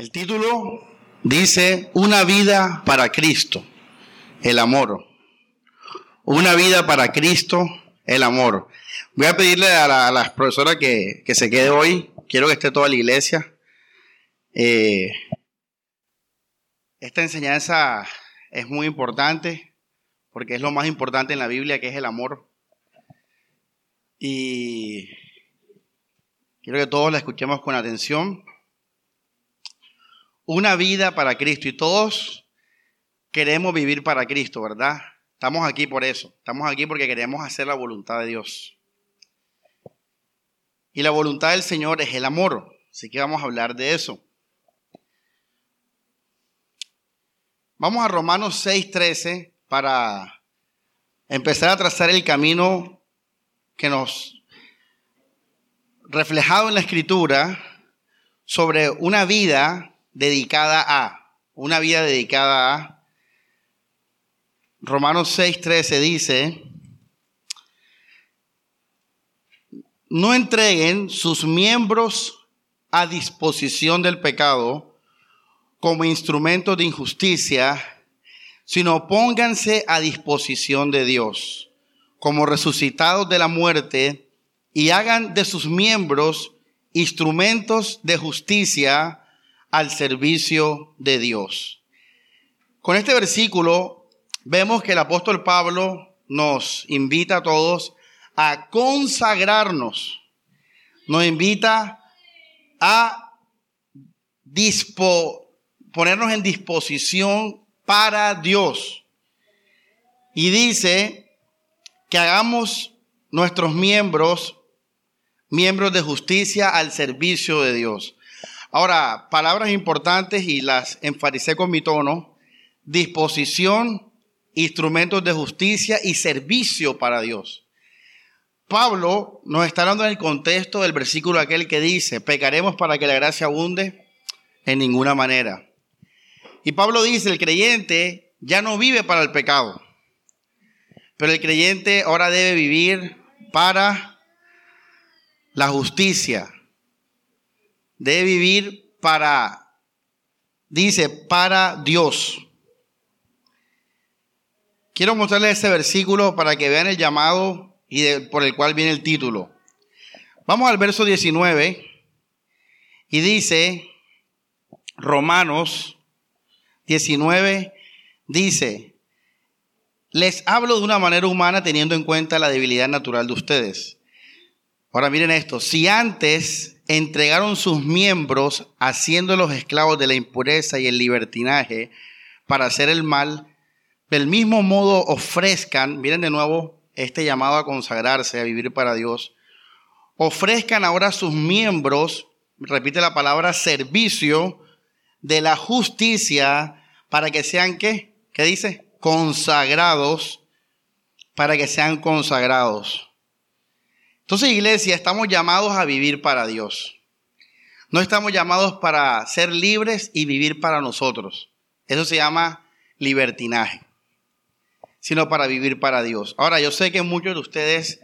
El título dice Una vida para Cristo, el amor. Una vida para Cristo, el amor. Voy a pedirle a la, profesora que, se quede hoy. Quiero que esté toda la iglesia. Eh, esta enseñanza es muy importante porque es lo más importante en la Biblia, que es el amor. Y quiero que todos la escuchemos con atención una vida para Cristo y todos queremos vivir para Cristo, ¿verdad? Estamos aquí por eso. Estamos aquí porque queremos hacer la voluntad de Dios. Y la voluntad del Señor es el amor. Así que vamos a hablar de eso. Vamos a Romanos 6:13 para empezar a trazar el camino que nos reflejado en la escritura sobre una vida dedicada a, una vida dedicada a. Romanos 6:13 dice, no entreguen sus miembros a disposición del pecado como instrumento de injusticia, sino pónganse a disposición de Dios como resucitados de la muerte y hagan de sus miembros instrumentos de justicia al servicio de Dios. Con este versículo vemos que el apóstol Pablo nos invita a todos a consagrarnos, nos invita a ponernos en disposición para Dios. Y dice que hagamos nuestros miembros, miembros de justicia al servicio de Dios. Ahora, palabras importantes y las enfaticé con mi tono. Disposición, instrumentos de justicia y servicio para Dios. Pablo nos está dando en el contexto del versículo aquel que dice, pecaremos para que la gracia abunde en ninguna manera. Y Pablo dice, el creyente ya no vive para el pecado, pero el creyente ahora debe vivir para la justicia, debe vivir para, dice, para Dios. Quiero mostrarles este versículo para que vean el llamado y por el cual viene el título. Vamos al verso 19 y dice, Romanos 19, dice, les hablo de una manera humana teniendo en cuenta la debilidad natural de ustedes. Ahora miren esto, si antes entregaron sus miembros haciéndolos esclavos de la impureza y el libertinaje para hacer el mal, del mismo modo ofrezcan, miren de nuevo este llamado a consagrarse, a vivir para Dios, ofrezcan ahora sus miembros, repite la palabra servicio, de la justicia para que sean qué? ¿Qué dice? Consagrados, para que sean consagrados. Entonces, iglesia, estamos llamados a vivir para Dios. No estamos llamados para ser libres y vivir para nosotros. Eso se llama libertinaje. Sino para vivir para Dios. Ahora, yo sé que muchos de ustedes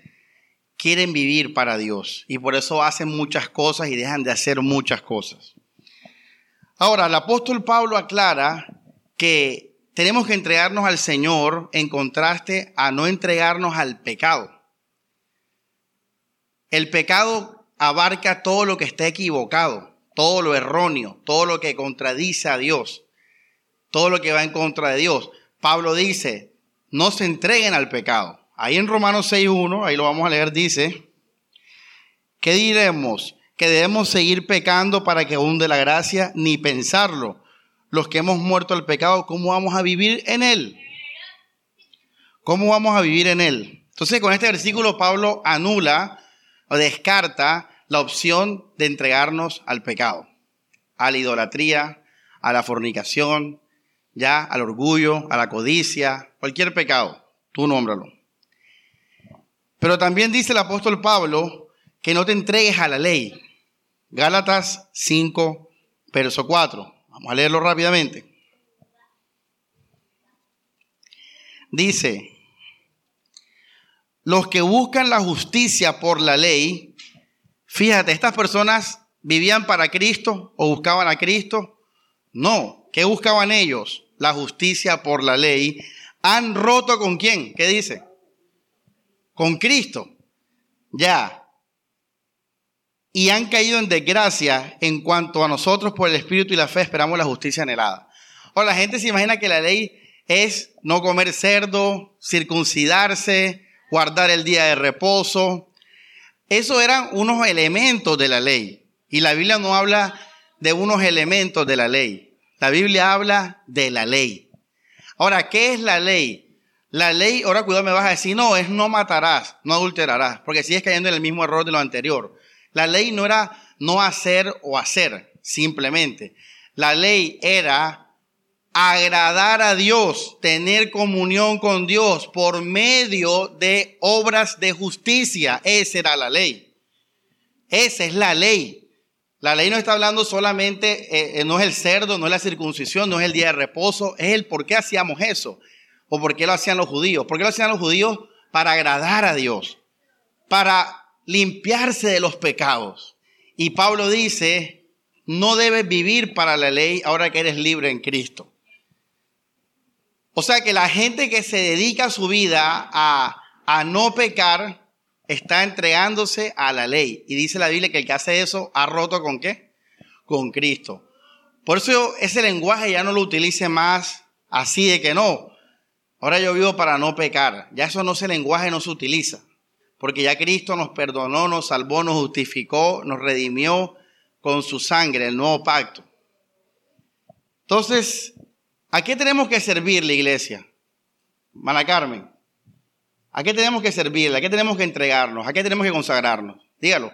quieren vivir para Dios y por eso hacen muchas cosas y dejan de hacer muchas cosas. Ahora, el apóstol Pablo aclara que tenemos que entregarnos al Señor en contraste a no entregarnos al pecado. El pecado abarca todo lo que está equivocado, todo lo erróneo, todo lo que contradice a Dios, todo lo que va en contra de Dios. Pablo dice, no se entreguen al pecado. Ahí en Romanos 6.1, ahí lo vamos a leer, dice, ¿qué diremos? Que debemos seguir pecando para que hunde la gracia, ni pensarlo. Los que hemos muerto al pecado, ¿cómo vamos a vivir en él? ¿Cómo vamos a vivir en él? Entonces con este versículo Pablo anula o descarta la opción de entregarnos al pecado, a la idolatría, a la fornicación, ya al orgullo, a la codicia, cualquier pecado, tú nómbralo. Pero también dice el apóstol Pablo que no te entregues a la ley. Gálatas 5, verso 4. Vamos a leerlo rápidamente. Dice, los que buscan la justicia por la ley, fíjate, estas personas vivían para Cristo o buscaban a Cristo No. ¿Qué buscaban ellos? La justicia por la ley. ¿Han roto con quién? ¿Qué dice? Con Cristo. Ya. Y han caído en desgracia en cuanto a nosotros por el Espíritu y la fe esperamos la justicia anhelada. Ahora, la gente se imagina que la ley es no comer cerdo, circuncidarse, guardar el día de reposo. Esos eran unos elementos de la ley. Y la Biblia no habla de unos elementos de la ley. La Biblia habla de la ley. Ahora, ¿qué es la ley? La ley, ahora cuidado, me vas a decir, no, es no matarás, no adulterarás, porque sigues cayendo en el mismo error de lo anterior. La ley no era no hacer o hacer, simplemente. La ley era agradar a Dios, tener comunión con Dios por medio de obras de justicia. Esa era la ley. Esa es la ley. La ley no está hablando solamente, eh, no es el cerdo, no es la circuncisión, no es el día de reposo, es el por qué hacíamos eso o por qué lo hacían los judíos. ¿Por qué lo hacían los judíos? Para agradar a Dios, para limpiarse de los pecados. Y Pablo dice, no debes vivir para la ley ahora que eres libre en Cristo. O sea que la gente que se dedica su vida a, a no pecar está entregándose a la ley. Y dice la Biblia que el que hace eso ha roto con qué? Con Cristo. Por eso ese lenguaje ya no lo utilice más así de que no. Ahora yo vivo para no pecar. Ya eso no ese lenguaje no se utiliza. Porque ya Cristo nos perdonó, nos salvó, nos justificó, nos redimió con su sangre, el nuevo pacto. Entonces, ¿A qué tenemos que servir la iglesia? Mala Carmen. ¿A qué tenemos que servir? ¿A qué tenemos que entregarnos? ¿A qué tenemos que consagrarnos? Dígalo.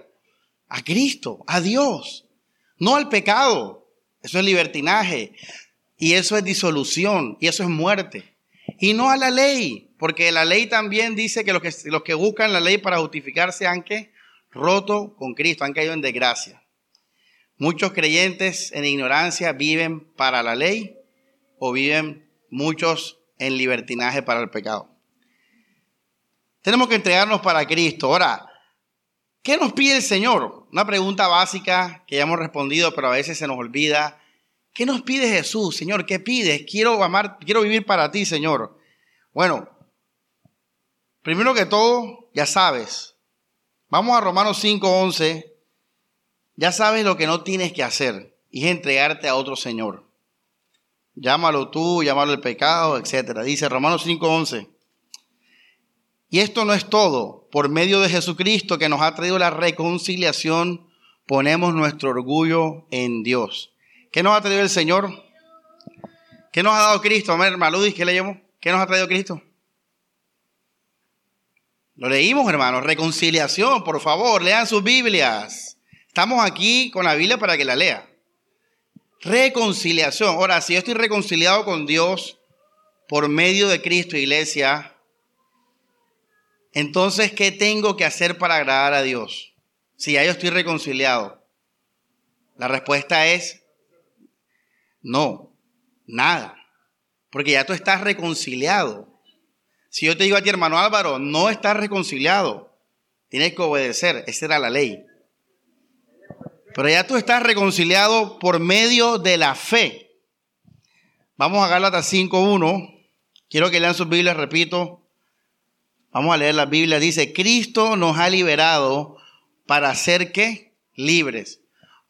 A Cristo, a Dios. No al pecado. Eso es libertinaje. Y eso es disolución. Y eso es muerte. Y no a la ley. Porque la ley también dice que los que, buscan la ley para justificarse han roto con Cristo, han caído en desgracia. Muchos creyentes en ignorancia viven para la ley o viven muchos en libertinaje para el pecado. Tenemos que entregarnos para Cristo. Ahora, ¿qué nos pide el Señor? Una pregunta básica que ya hemos respondido, pero a veces se nos olvida. ¿Qué nos pide Jesús, Señor? ¿Qué pides? Quiero amar, quiero vivir para ti, Señor. Bueno, primero que todo, ya sabes. Vamos a Romanos 5:11. Ya sabes lo que no tienes que hacer y es entregarte a otro Señor. Llámalo tú, llámalo el pecado, etc. Dice Romanos 5:11. Y esto no es todo. Por medio de Jesucristo que nos ha traído la reconciliación, ponemos nuestro orgullo en Dios. ¿Qué nos ha traído el Señor? ¿Qué nos ha dado Cristo? Maludis, ¿qué leemos? ¿Qué nos ha traído Cristo? Lo leímos, hermanos. Reconciliación, por favor, lean sus Biblias. Estamos aquí con la Biblia para que la lea. Reconciliación. Ahora, si yo estoy reconciliado con Dios por medio de Cristo, iglesia, entonces, ¿qué tengo que hacer para agradar a Dios? Si ya yo estoy reconciliado. La respuesta es no, nada. Porque ya tú estás reconciliado. Si yo te digo a ti, hermano Álvaro, no estás reconciliado, tienes que obedecer. Esa era la ley. Pero ya tú estás reconciliado por medio de la fe. Vamos a Gálatas 5.1. Quiero que lean sus Biblias, repito. Vamos a leer la Biblia. Dice, Cristo nos ha liberado para ser qué? Libres.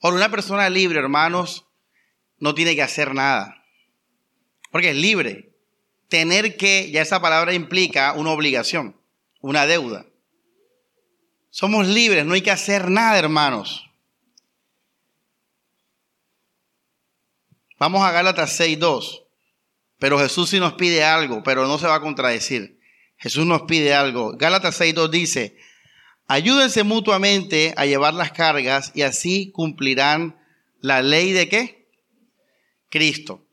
Ahora, una persona libre, hermanos, no tiene que hacer nada. Porque es libre. Tener que, ya esa palabra implica una obligación, una deuda. Somos libres, no hay que hacer nada, hermanos. Vamos a Gálatas 6.2. Pero Jesús sí nos pide algo, pero no se va a contradecir. Jesús nos pide algo. Gálatas 6.2 dice, ayúdense mutuamente a llevar las cargas y así cumplirán la ley de qué? Cristo.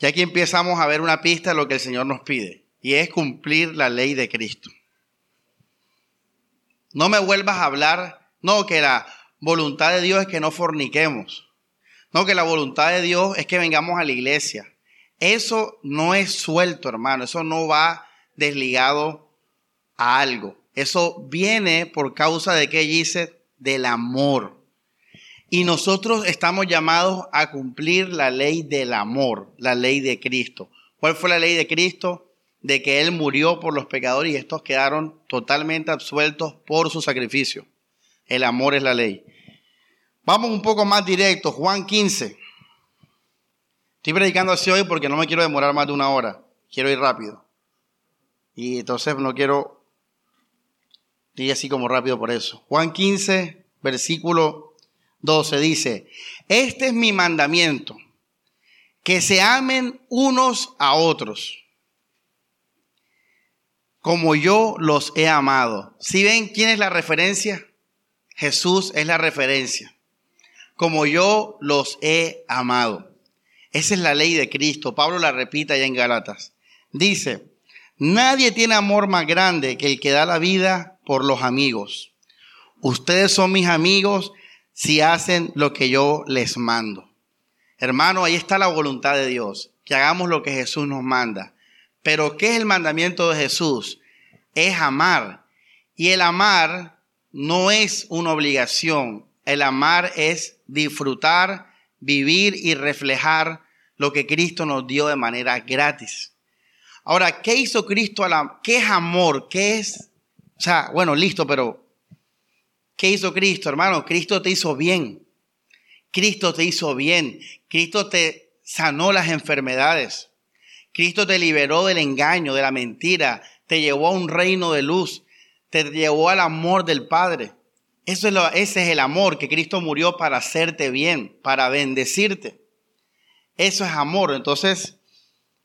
Y aquí empezamos a ver una pista de lo que el Señor nos pide, y es cumplir la ley de Cristo. No me vuelvas a hablar, no, que la voluntad de Dios es que no forniquemos. No, que la voluntad de Dios es que vengamos a la iglesia. Eso no es suelto, hermano. Eso no va desligado a algo. Eso viene por causa de que dice del amor. Y nosotros estamos llamados a cumplir la ley del amor, la ley de Cristo. ¿Cuál fue la ley de Cristo? De que Él murió por los pecadores y estos quedaron totalmente absueltos por su sacrificio. El amor es la ley. Vamos un poco más directo, Juan 15. Estoy predicando así hoy porque no me quiero demorar más de una hora. Quiero ir rápido. Y entonces no quiero ir así como rápido por eso. Juan 15, versículo 12 dice, este es mi mandamiento, que se amen unos a otros, como yo los he amado. ¿Sí ven quién es la referencia? Jesús es la referencia. Como yo los he amado. Esa es la ley de Cristo. Pablo la repita ya en Galatas. Dice, nadie tiene amor más grande que el que da la vida por los amigos. Ustedes son mis amigos si hacen lo que yo les mando. Hermano, ahí está la voluntad de Dios, que hagamos lo que Jesús nos manda. Pero ¿qué es el mandamiento de Jesús? Es amar. Y el amar no es una obligación. El amar es disfrutar, vivir y reflejar lo que Cristo nos dio de manera gratis. Ahora, ¿qué hizo Cristo? A la, ¿Qué es amor? ¿Qué es? O sea, bueno, listo, pero ¿Qué hizo Cristo, hermano? Cristo te hizo bien. Cristo te hizo bien. Cristo te sanó las enfermedades. Cristo te liberó del engaño, de la mentira. Te llevó a un reino de luz. Te llevó al amor del Padre. Eso es ese es el amor que Cristo murió para hacerte bien, para bendecirte. Eso es amor. Entonces,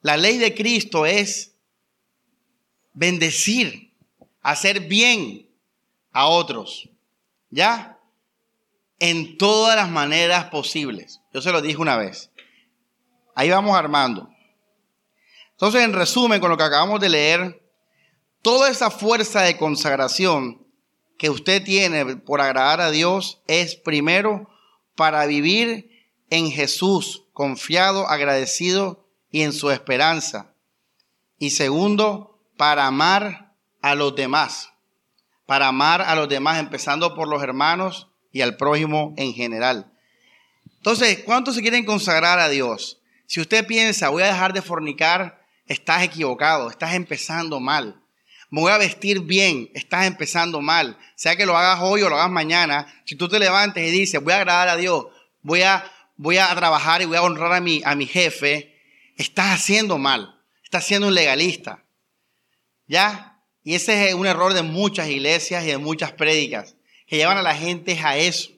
la ley de Cristo es bendecir, hacer bien a otros. ¿Ya? En todas las maneras posibles. Yo se lo dije una vez. Ahí vamos armando. Entonces, en resumen, con lo que acabamos de leer, toda esa fuerza de consagración que usted tiene por agradar a Dios es primero para vivir en Jesús, confiado, agradecido y en su esperanza. Y segundo, para amar a los demás para amar a los demás, empezando por los hermanos y al prójimo en general. Entonces, ¿cuántos se quieren consagrar a Dios? Si usted piensa, voy a dejar de fornicar, estás equivocado, estás empezando mal. Me voy a vestir bien, estás empezando mal. Sea que lo hagas hoy o lo hagas mañana, si tú te levantes y dices, voy a agradar a Dios, voy a, voy a trabajar y voy a honrar a mi, a mi jefe, estás haciendo mal, estás siendo un legalista. ¿Ya? Y ese es un error de muchas iglesias y de muchas prédicas, que llevan a la gente a eso.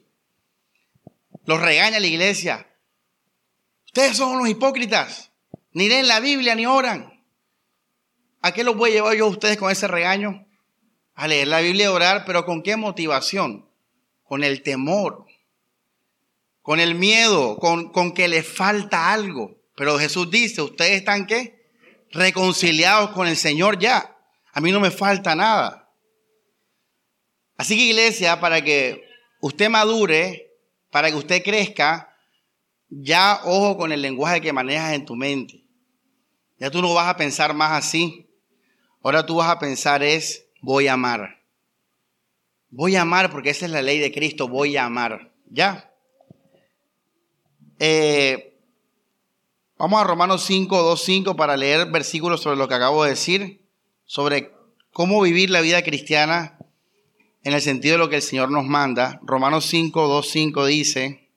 Los regaña la iglesia. Ustedes son unos hipócritas. Ni leen la Biblia ni oran. ¿A qué los voy a llevar yo a ustedes con ese regaño? A leer la Biblia y orar, pero ¿con qué motivación? Con el temor, con el miedo, con, con que les falta algo. Pero Jesús dice, ¿ustedes están qué? Reconciliados con el Señor ya. A mí no me falta nada. Así que iglesia, para que usted madure, para que usted crezca, ya ojo con el lenguaje que manejas en tu mente. Ya tú no vas a pensar más así. Ahora tú vas a pensar es, voy a amar. Voy a amar porque esa es la ley de Cristo, voy a amar. ¿Ya? Eh, vamos a Romanos 5, 2, 5 para leer versículos sobre lo que acabo de decir sobre cómo vivir la vida cristiana en el sentido de lo que el Señor nos manda. Romanos 5, 2, 5 dice,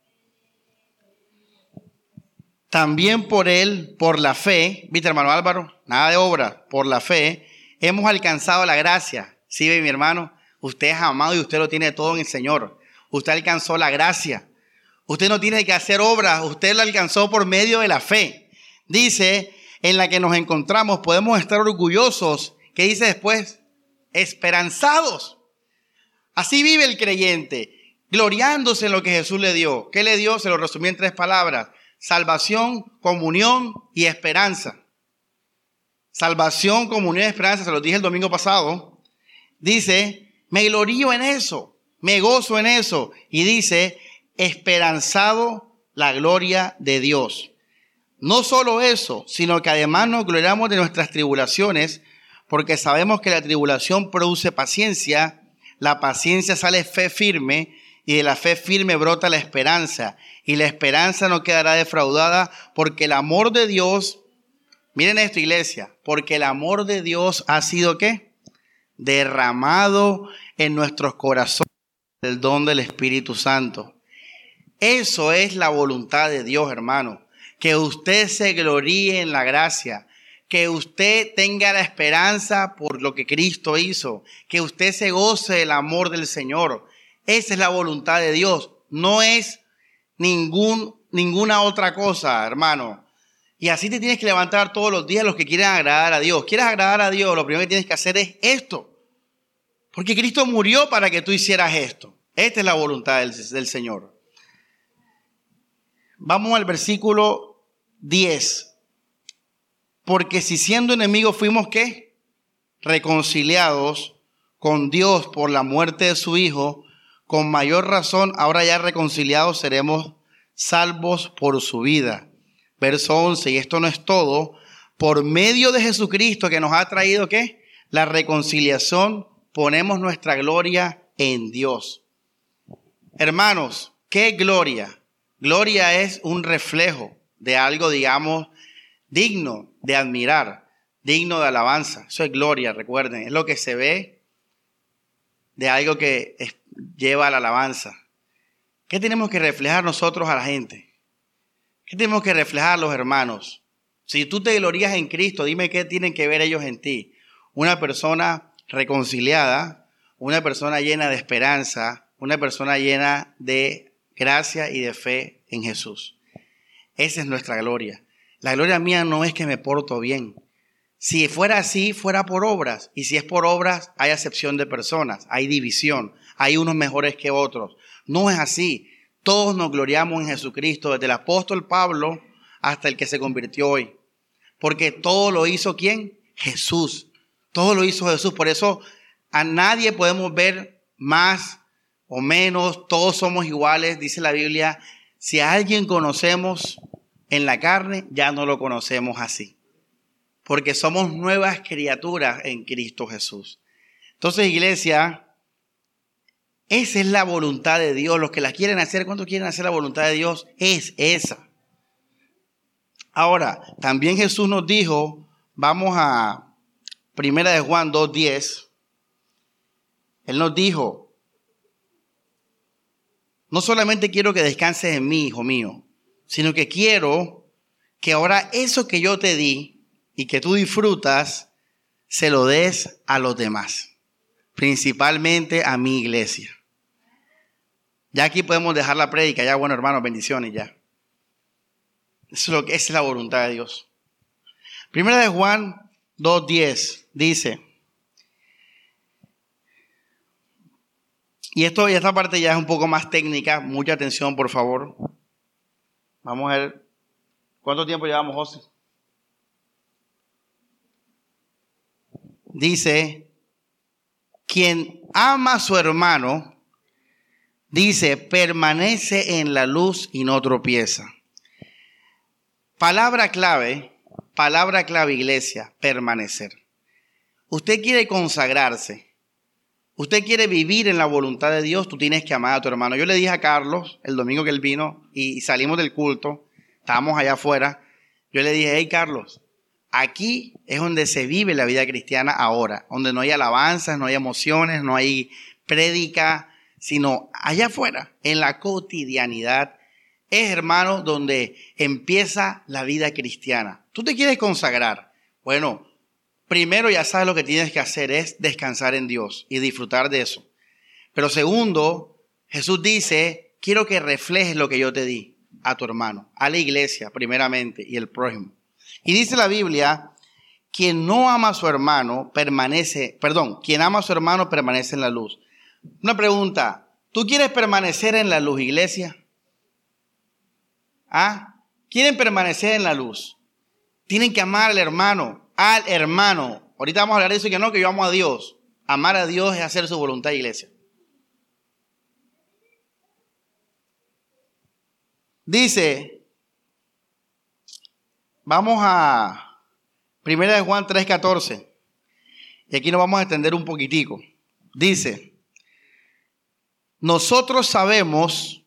también por Él, por la fe, viste hermano Álvaro, nada de obra, por la fe, hemos alcanzado la gracia. Sí, mi hermano, usted es amado y usted lo tiene todo en el Señor. Usted alcanzó la gracia. Usted no tiene que hacer obras, usted lo alcanzó por medio de la fe. Dice, en la que nos encontramos, podemos estar orgullosos ¿Qué dice después? Esperanzados. Así vive el creyente, gloriándose en lo que Jesús le dio. ¿Qué le dio? Se lo resumí en tres palabras. Salvación, comunión y esperanza. Salvación, comunión y esperanza, se lo dije el domingo pasado. Dice, me glorío en eso, me gozo en eso. Y dice, esperanzado la gloria de Dios. No solo eso, sino que además nos gloriamos de nuestras tribulaciones, porque sabemos que la tribulación produce paciencia, la paciencia sale fe firme y de la fe firme brota la esperanza. Y la esperanza no quedará defraudada porque el amor de Dios, miren esto iglesia, porque el amor de Dios ha sido qué? Derramado en nuestros corazones el don del Espíritu Santo. Eso es la voluntad de Dios, hermano. Que usted se gloríe en la gracia, que usted tenga la esperanza por lo que Cristo hizo, que usted se goce del amor del Señor. Esa es la voluntad de Dios, no es ningún, ninguna otra cosa, hermano. Y así te tienes que levantar todos los días los que quieren agradar a Dios. ¿Quieres agradar a Dios? Lo primero que tienes que hacer es esto. Porque Cristo murió para que tú hicieras esto. Esta es la voluntad del, del Señor. Vamos al versículo 10. Porque si siendo enemigos fuimos qué? Reconciliados con Dios por la muerte de su Hijo, con mayor razón ahora ya reconciliados seremos salvos por su vida. Verso 11, y esto no es todo, por medio de Jesucristo que nos ha traído qué? La reconciliación, ponemos nuestra gloria en Dios. Hermanos, ¿qué gloria? Gloria es un reflejo de algo, digamos, digno de admirar, digno de alabanza. Eso es gloria, recuerden, es lo que se ve de algo que lleva a la alabanza. ¿Qué tenemos que reflejar nosotros a la gente? ¿Qué tenemos que reflejar los hermanos? Si tú te glorías en Cristo, dime qué tienen que ver ellos en ti. Una persona reconciliada, una persona llena de esperanza, una persona llena de gracia y de fe en Jesús. Esa es nuestra gloria. La gloria mía no es que me porto bien. Si fuera así, fuera por obras. Y si es por obras, hay acepción de personas, hay división, hay unos mejores que otros. No es así. Todos nos gloriamos en Jesucristo, desde el apóstol Pablo hasta el que se convirtió hoy. Porque todo lo hizo quién? Jesús. Todo lo hizo Jesús. Por eso a nadie podemos ver más o menos. Todos somos iguales, dice la Biblia. Si a alguien conocemos, en la carne, ya no lo conocemos así. Porque somos nuevas criaturas en Cristo Jesús. Entonces, iglesia, esa es la voluntad de Dios. Los que la quieren hacer, ¿cuánto quieren hacer la voluntad de Dios? Es esa. Ahora, también Jesús nos dijo, vamos a Primera de Juan 2.10. Él nos dijo, no solamente quiero que descanses en mí, hijo mío, sino que quiero que ahora eso que yo te di y que tú disfrutas, se lo des a los demás, principalmente a mi iglesia. Ya aquí podemos dejar la prédica, ya bueno hermanos, bendiciones ya. Eso es lo que es la voluntad de Dios. Primera de Juan 2.10 dice, y esto y esta parte ya es un poco más técnica, mucha atención por favor. Vamos a ver. ¿Cuánto tiempo llevamos, José? Dice, quien ama a su hermano, dice, permanece en la luz y no tropieza. Palabra clave, palabra clave iglesia, permanecer. Usted quiere consagrarse, usted quiere vivir en la voluntad de Dios, tú tienes que amar a tu hermano. Yo le dije a Carlos el domingo que él vino y salimos del culto, estábamos allá afuera, yo le dije, hey Carlos, aquí es donde se vive la vida cristiana ahora, donde no hay alabanzas, no hay emociones, no hay prédica, sino allá afuera, en la cotidianidad, es hermano donde empieza la vida cristiana. Tú te quieres consagrar. Bueno, primero ya sabes lo que tienes que hacer es descansar en Dios y disfrutar de eso. Pero segundo, Jesús dice, quiero que reflejes lo que yo te di a tu hermano, a la iglesia primeramente y el prójimo. Y dice la Biblia, quien no ama a su hermano permanece, perdón, quien ama a su hermano permanece en la luz. Una pregunta, ¿tú quieres permanecer en la luz, iglesia? ¿Ah? ¿Quieren permanecer en la luz? Tienen que amar al hermano, al hermano. Ahorita vamos a hablar de eso que no, que yo amo a Dios. Amar a Dios es hacer su voluntad, iglesia. Dice, vamos a Primera de Juan 3:14. Y aquí nos vamos a extender un poquitico. Dice, nosotros sabemos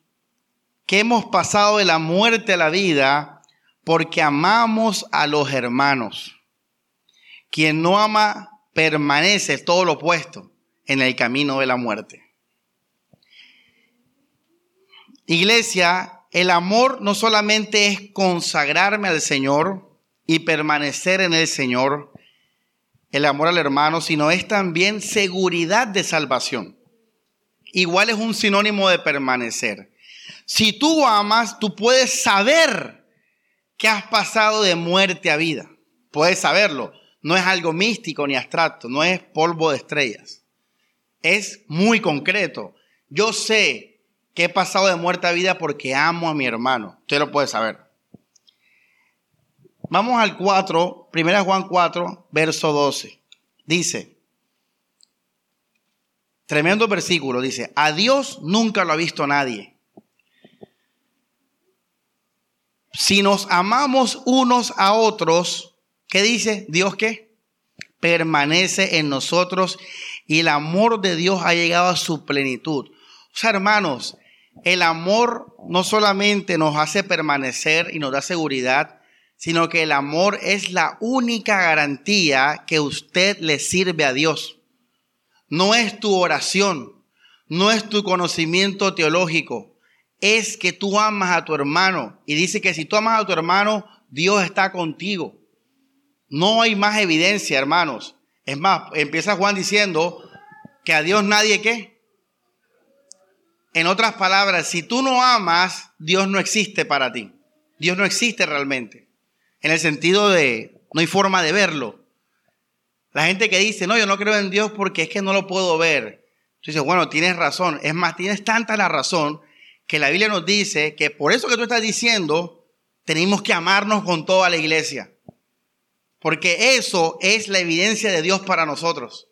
que hemos pasado de la muerte a la vida porque amamos a los hermanos. Quien no ama permanece todo lo opuesto en el camino de la muerte. Iglesia, el amor no solamente es consagrarme al Señor y permanecer en el Señor, el amor al hermano, sino es también seguridad de salvación. Igual es un sinónimo de permanecer. Si tú amas, tú puedes saber que has pasado de muerte a vida. Puedes saberlo. No es algo místico ni abstracto, no es polvo de estrellas. Es muy concreto. Yo sé que he pasado de muerte a vida porque amo a mi hermano. Usted lo puede saber. Vamos al 4, 1 Juan 4, verso 12. Dice, tremendo versículo, dice, a Dios nunca lo ha visto nadie. Si nos amamos unos a otros, ¿qué dice? Dios qué? Permanece en nosotros y el amor de Dios ha llegado a su plenitud. O sea, hermanos, el amor no solamente nos hace permanecer y nos da seguridad, sino que el amor es la única garantía que usted le sirve a Dios. No es tu oración, no es tu conocimiento teológico, es que tú amas a tu hermano. Y dice que si tú amas a tu hermano, Dios está contigo. No hay más evidencia, hermanos. Es más, empieza Juan diciendo que a Dios nadie qué en otras palabras, si tú no amas, Dios no existe para ti. Dios no existe realmente. En el sentido de, no hay forma de verlo. La gente que dice, no, yo no creo en Dios porque es que no lo puedo ver. Tú dices, bueno, tienes razón. Es más, tienes tanta la razón que la Biblia nos dice que por eso que tú estás diciendo, tenemos que amarnos con toda la iglesia. Porque eso es la evidencia de Dios para nosotros.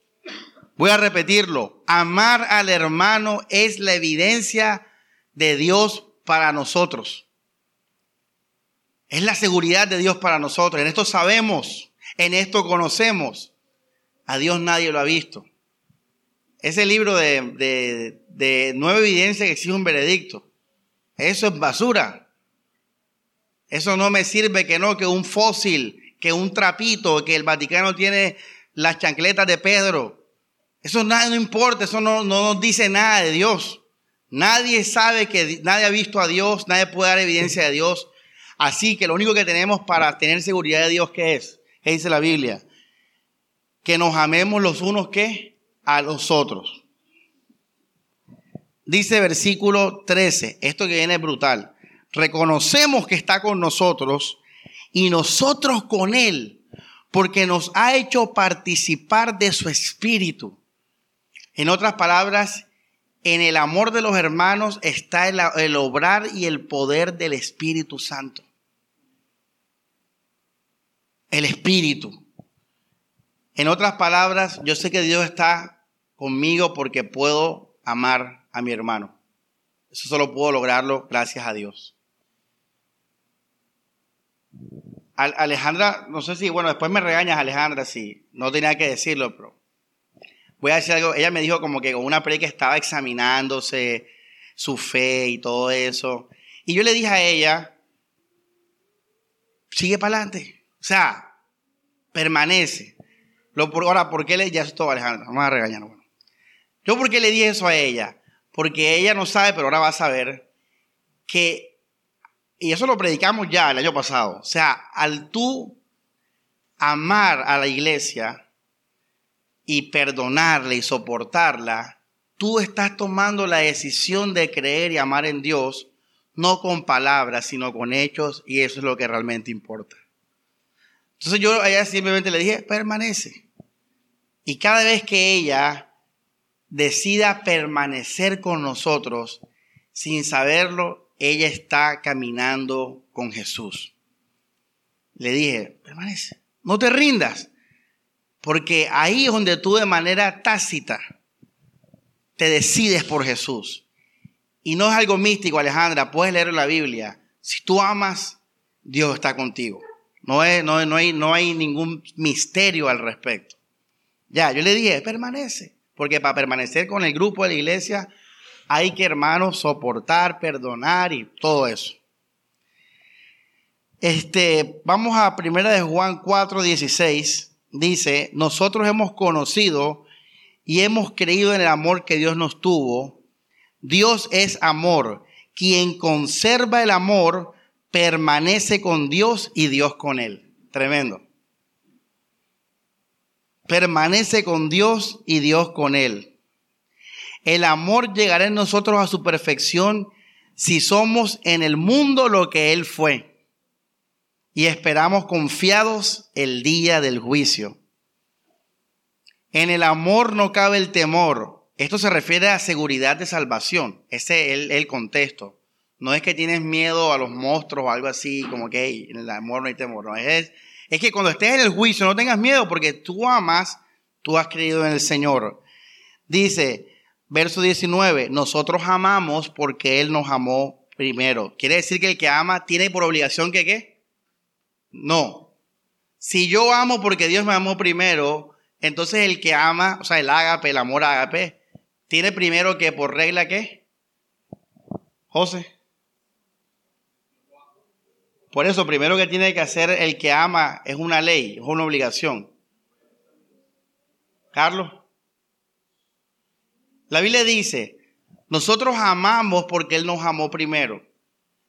Voy a repetirlo. Amar al hermano es la evidencia de Dios para nosotros. Es la seguridad de Dios para nosotros. En esto sabemos, en esto conocemos. A Dios nadie lo ha visto. Ese libro de, nueva evidencia que exige un veredicto. Eso es basura. Eso no me sirve que no, que un fósil, que un trapito, que el Vaticano tiene las chancletas de Pedro. Eso nada no importa, eso no, no nos dice nada de Dios. Nadie sabe que nadie ha visto a Dios, nadie puede dar evidencia de Dios. Así que lo único que tenemos para tener seguridad de Dios, ¿qué es? ¿Qué dice la Biblia? Que nos amemos los unos que a los otros. Dice versículo 13, esto que viene es brutal. Reconocemos que está con nosotros y nosotros con Él, porque nos ha hecho participar de su espíritu. En otras palabras, en el amor de los hermanos está el, obrar y el poder del Espíritu Santo. El Espíritu. En otras palabras, yo sé que Dios está conmigo porque puedo amar a mi hermano. Eso solo puedo lograrlo gracias a Dios. Alejandra, no sé si, bueno, después me regañas, Alejandra, si no tenía que decirlo, pero voy a decir algo, ella me dijo como que con una pre que estaba examinándose su fe y todo eso. Y yo le dije a ella, sigue para adelante. O sea, permanece. Lo, ahora, ¿por qué le ya esto Alejandro? Vamos a regañar. Bueno. Yo, ¿por qué le dije eso a ella? Porque ella no sabe, pero ahora va a saber que, y eso lo predicamos ya el año pasado, o sea, al tú amar a la iglesia, y perdonarla y soportarla, tú estás tomando la decisión de creer y amar en Dios, no con palabras, sino con hechos, y eso es lo que realmente importa. Entonces yo a ella simplemente le dije, permanece. Y cada vez que ella decida permanecer con nosotros, sin saberlo, ella está caminando con Jesús. Le dije, permanece, no te rindas. Porque ahí es donde tú de manera tácita te decides por Jesús. Y no es algo místico, Alejandra, puedes leer la Biblia. Si tú amas, Dios está contigo. No, es, no, no, hay, no hay ningún misterio al respecto. Ya, yo le dije, permanece. Porque para permanecer con el grupo de la iglesia hay que, hermanos, soportar, perdonar y todo eso. Este, vamos a primera de Juan 4, 16. Dice, nosotros hemos conocido y hemos creído en el amor que Dios nos tuvo. Dios es amor. Quien conserva el amor permanece con Dios y Dios con él. Tremendo. Permanece con Dios y Dios con él. El amor llegará en nosotros a su perfección si somos en el mundo lo que Él fue y esperamos confiados el día del juicio. En el amor no cabe el temor. Esto se refiere a seguridad de salvación. Ese es el, contexto. No es que tienes miedo a los monstruos o algo así, como que en el amor no hay temor. No, es, es que cuando estés en el juicio no tengas miedo porque tú amas, tú has creído en el Señor. Dice, verso 19, nosotros amamos porque Él nos amó primero. Quiere decir que el que ama tiene por obligación que qué? No. Si yo amo porque Dios me amó primero, entonces el que ama, o sea, el ágape, el amor ágape, tiene primero que por regla qué? José. Por eso, primero que tiene que hacer el que ama es una ley, es una obligación. Carlos. La Biblia dice, nosotros amamos porque Él nos amó primero.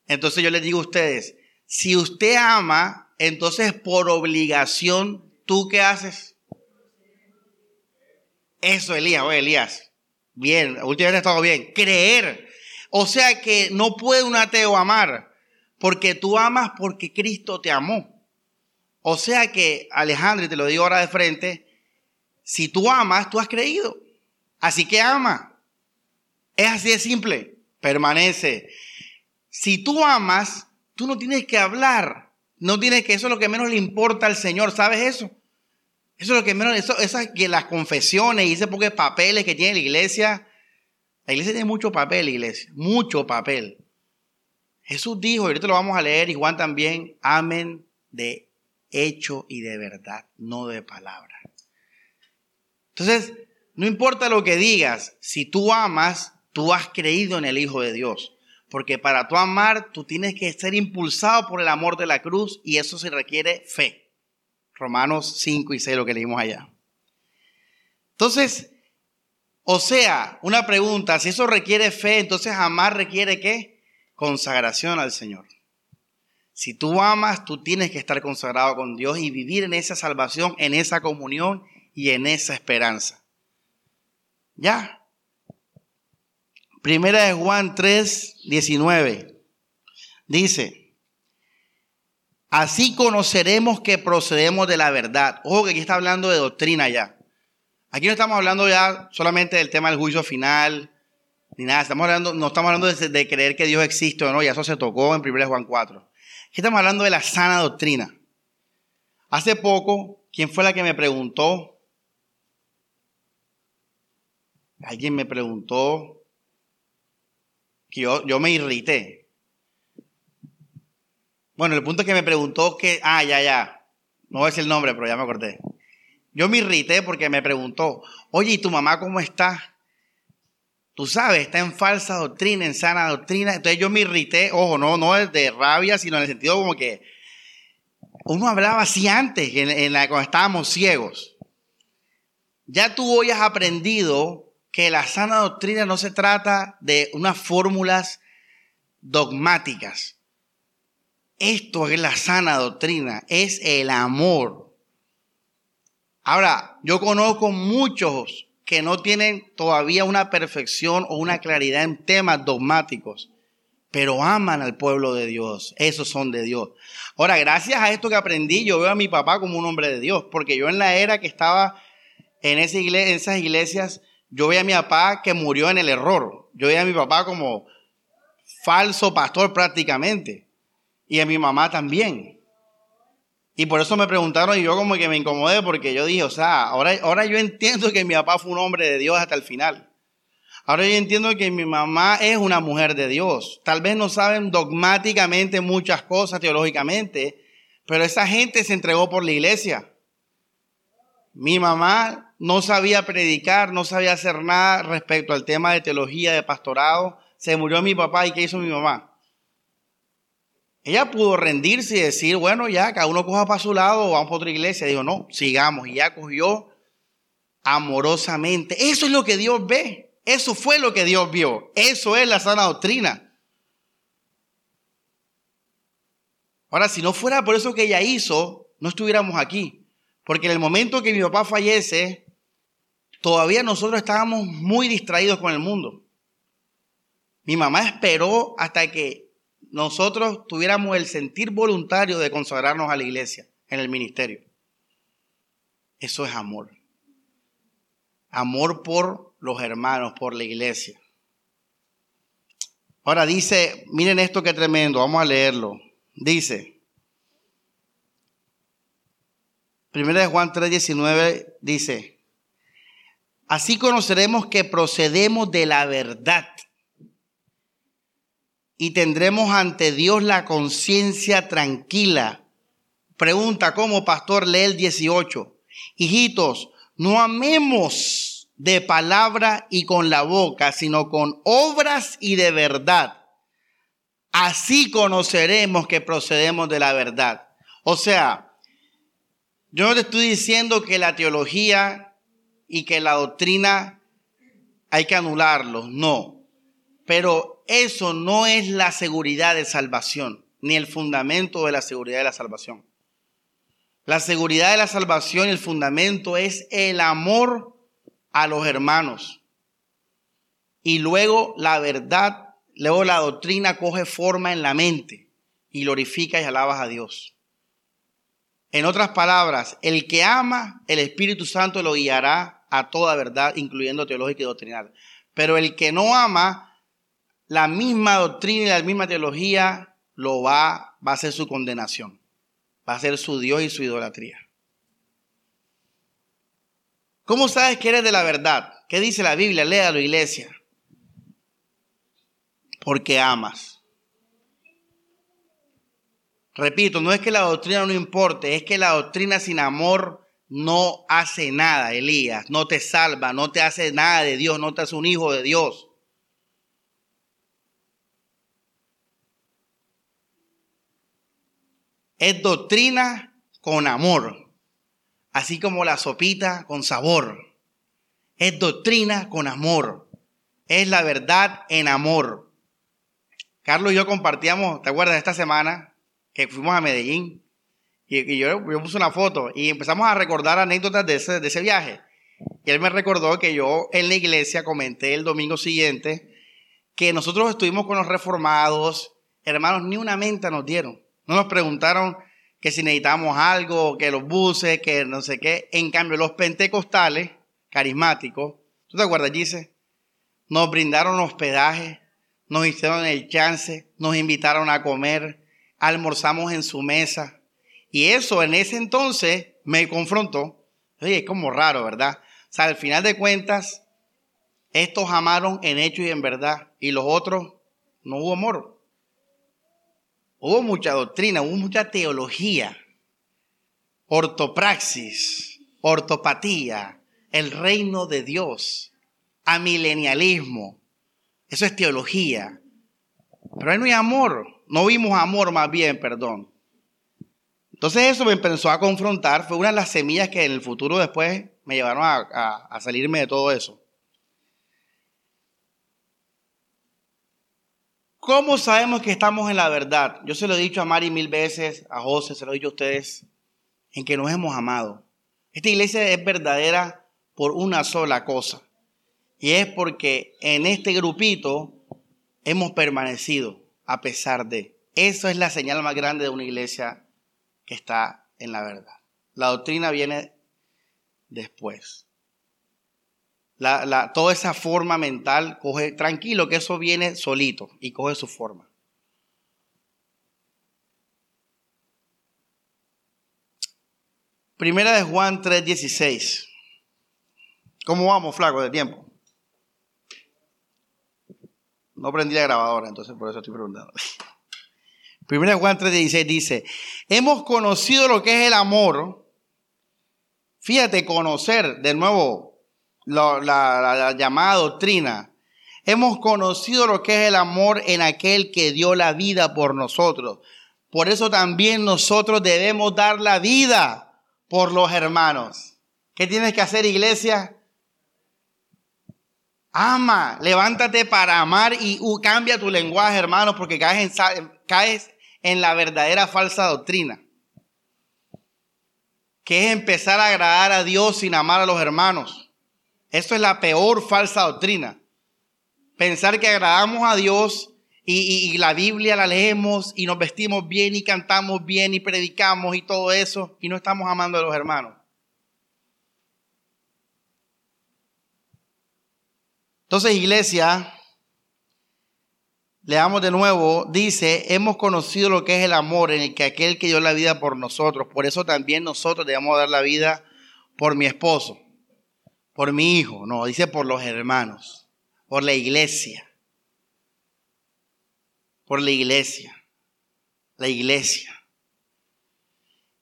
Entonces yo les digo a ustedes, si usted ama, entonces por obligación, ¿tú qué haces? Eso, Elías, oye, Elías. Bien, últimamente ha estado bien. Creer. O sea que no puede un ateo amar, porque tú amas porque Cristo te amó. O sea que, Alejandro, y te lo digo ahora de frente, si tú amas, tú has creído. Así que ama. Es así de simple. Permanece. Si tú amas, tú no tienes que hablar. No tienes que, eso es lo que menos le importa al Señor. ¿Sabes eso? Eso es lo que menos, eso, esas que las confesiones y ese poco de papeles que tiene la iglesia. La iglesia tiene mucho papel, iglesia, mucho papel. Jesús dijo, y ahorita lo vamos a leer, y Juan también, amen de hecho y de verdad, no de palabra. Entonces, no importa lo que digas, si tú amas, tú has creído en el Hijo de Dios. Porque para tú amar, tú tienes que ser impulsado por el amor de la cruz y eso se requiere fe. Romanos 5 y 6, lo que leímos allá. Entonces, o sea, una pregunta, si eso requiere fe, entonces amar requiere qué? Consagración al Señor. Si tú amas, tú tienes que estar consagrado con Dios y vivir en esa salvación, en esa comunión y en esa esperanza. ¿Ya? Primera de Juan 3, 19. Dice, Así conoceremos que procedemos de la verdad. Ojo que aquí está hablando de doctrina ya. Aquí no estamos hablando ya solamente del tema del juicio final, ni nada. Estamos hablando, no estamos hablando de, creer que Dios existe o no, ya eso se tocó en 1 Juan 4. Aquí estamos hablando de la sana doctrina. Hace poco, ¿quién fue la que me preguntó? Alguien me preguntó que yo, yo me irrité. Bueno, el punto es que me preguntó que, ah, ya, ya, no voy a decir el nombre, pero ya me acordé. Yo me irrité porque me preguntó, oye, ¿y tu mamá cómo está? Tú sabes, está en falsa doctrina, en sana doctrina. Entonces yo me irrité, ojo, no, no de rabia, sino en el sentido como que uno hablaba así antes, en, la, cuando estábamos ciegos. Ya tú hoy has aprendido que la sana doctrina no se trata de unas fórmulas dogmáticas. Esto es la sana doctrina, es el amor. Ahora, yo conozco muchos que no tienen todavía una perfección o una claridad en temas dogmáticos, pero aman al pueblo de Dios. Esos son de Dios. Ahora, gracias a esto que aprendí, yo veo a mi papá como un hombre de Dios, porque yo en la era que estaba en, en esas iglesias, yo veía a mi papá que murió en el error. Yo veía a mi papá como falso pastor prácticamente y a mi mamá también. Y por eso me preguntaron y yo como que me incomodé porque yo dije, o sea, ahora, ahora yo entiendo que mi papá fue un hombre de Dios hasta el final. Ahora yo entiendo que mi mamá es una mujer de Dios. Tal vez no saben dogmáticamente muchas cosas teológicamente, pero esa gente se entregó por la iglesia. Mi mamá no sabía predicar, no sabía hacer nada respecto al tema de teología, de pastorado. Se murió mi papá y ¿qué hizo mi mamá? Ella pudo rendirse y decir, bueno, ya, cada uno coja para su lado vamos para otra iglesia. Dijo, no, sigamos. Y ya cogió amorosamente. Eso es lo que Dios ve. Eso fue lo que Dios vio. Eso es la sana doctrina. Ahora, si no fuera por eso que ella hizo, no estuviéramos aquí. Porque en el momento que mi papá fallece, todavía nosotros estábamos muy distraídos con el mundo. Mi mamá esperó hasta que nosotros tuviéramos el sentir voluntario de consagrarnos a la iglesia, en el ministerio. Eso es amor. Amor por los hermanos, por la iglesia. Ahora dice, miren esto que tremendo, vamos a leerlo. Dice, Primera de Juan 3:19 dice, así conoceremos que procedemos de la verdad y tendremos ante Dios la conciencia tranquila. Pregunta, ¿cómo pastor lee el 18? Hijitos, no amemos de palabra y con la boca, sino con obras y de verdad. Así conoceremos que procedemos de la verdad. O sea, yo no te estoy diciendo que la teología y que la doctrina hay que anularlos, no. Pero eso no es la seguridad de salvación, ni el fundamento de la seguridad de la salvación. La seguridad de la salvación y el fundamento es el amor a los hermanos. Y luego la verdad, luego la doctrina coge forma en la mente y glorifica y alabas a Dios. En otras palabras, el que ama, el Espíritu Santo lo guiará a toda verdad, incluyendo teológica y doctrinal. Pero el que no ama, la misma doctrina y la misma teología lo va, va a ser su condenación. Va a ser su Dios y su idolatría. ¿Cómo sabes que eres de la verdad? ¿Qué dice la Biblia? Léalo, iglesia. Porque amas. Repito, no es que la doctrina no importe, es que la doctrina sin amor no hace nada, Elías. No te salva, no te hace nada de Dios, no te hace un hijo de Dios. Es doctrina con amor, así como la sopita con sabor. Es doctrina con amor. Es la verdad en amor. Carlos y yo compartíamos, ¿te acuerdas esta semana que fuimos a Medellín? Y, yo, puse una foto y empezamos a recordar anécdotas de ese, de ese viaje. Y él me recordó que yo en la iglesia comenté el domingo siguiente que nosotros estuvimos con los reformados, hermanos, ni una menta nos dieron. No nos preguntaron que si necesitamos algo, que los buses, que no sé qué. En cambio, los pentecostales, carismáticos, ¿tú te acuerdas, Gise? Nos brindaron hospedaje, nos hicieron el chance, nos invitaron a comer, almorzamos en su mesa. Y eso en ese entonces me confrontó. Oye, es como raro, ¿verdad? O sea, al final de cuentas, estos amaron en hecho y en verdad, y los otros no hubo amor. Hubo mucha doctrina, hubo mucha teología, ortopraxis, ortopatía, el reino de Dios, amilenialismo. Eso es teología. Pero ahí no hay amor. No vimos amor más bien, perdón. Entonces eso me empezó a confrontar. Fue una de las semillas que en el futuro después me llevaron a, a salirme de todo eso. ¿Cómo sabemos que estamos en la verdad? Yo se lo he dicho a Mari mil veces, a José, se lo he dicho a ustedes, en que nos hemos amado. Esta iglesia es verdadera por una sola cosa. Y es porque en este grupito hemos permanecido a pesar de. Eso es la señal más grande de una iglesia que está en la verdad. La doctrina viene después toda esa forma mental, coge, tranquilo que eso viene solito y coge su forma. Primera de Juan 3:16. ¿Cómo vamos, flaco, de tiempo? No prendí la grabadora, entonces por eso estoy preguntando. Primera de Juan 3:16 dice, hemos conocido lo que es el amor Fíjate, conocer de nuevo la, la llamada doctrina. Hemos conocido lo que es el amor en aquel que dio la vida por nosotros. Por eso también nosotros debemos dar la vida por los hermanos. ¿Qué tienes que hacer, iglesia? Ama, levántate para amar y cambia tu lenguaje, hermanos, porque caes en, caes en la verdadera falsa doctrina. Que es empezar a agradar a Dios sin amar a los hermanos. Esto es la peor falsa doctrina. Pensar que agradamos a Dios y, la Biblia la leemos y nos vestimos bien y cantamos bien y predicamos y todo eso y no estamos amando a los hermanos. Entonces, iglesia, leamos de nuevo, dice, hemos conocido lo que es el amor en el que aquel que dio la vida por nosotros, por eso también nosotros debemos dar la vida por mi esposo, por mi hijo, no, dice por los hermanos, por la iglesia por la iglesia. La iglesia.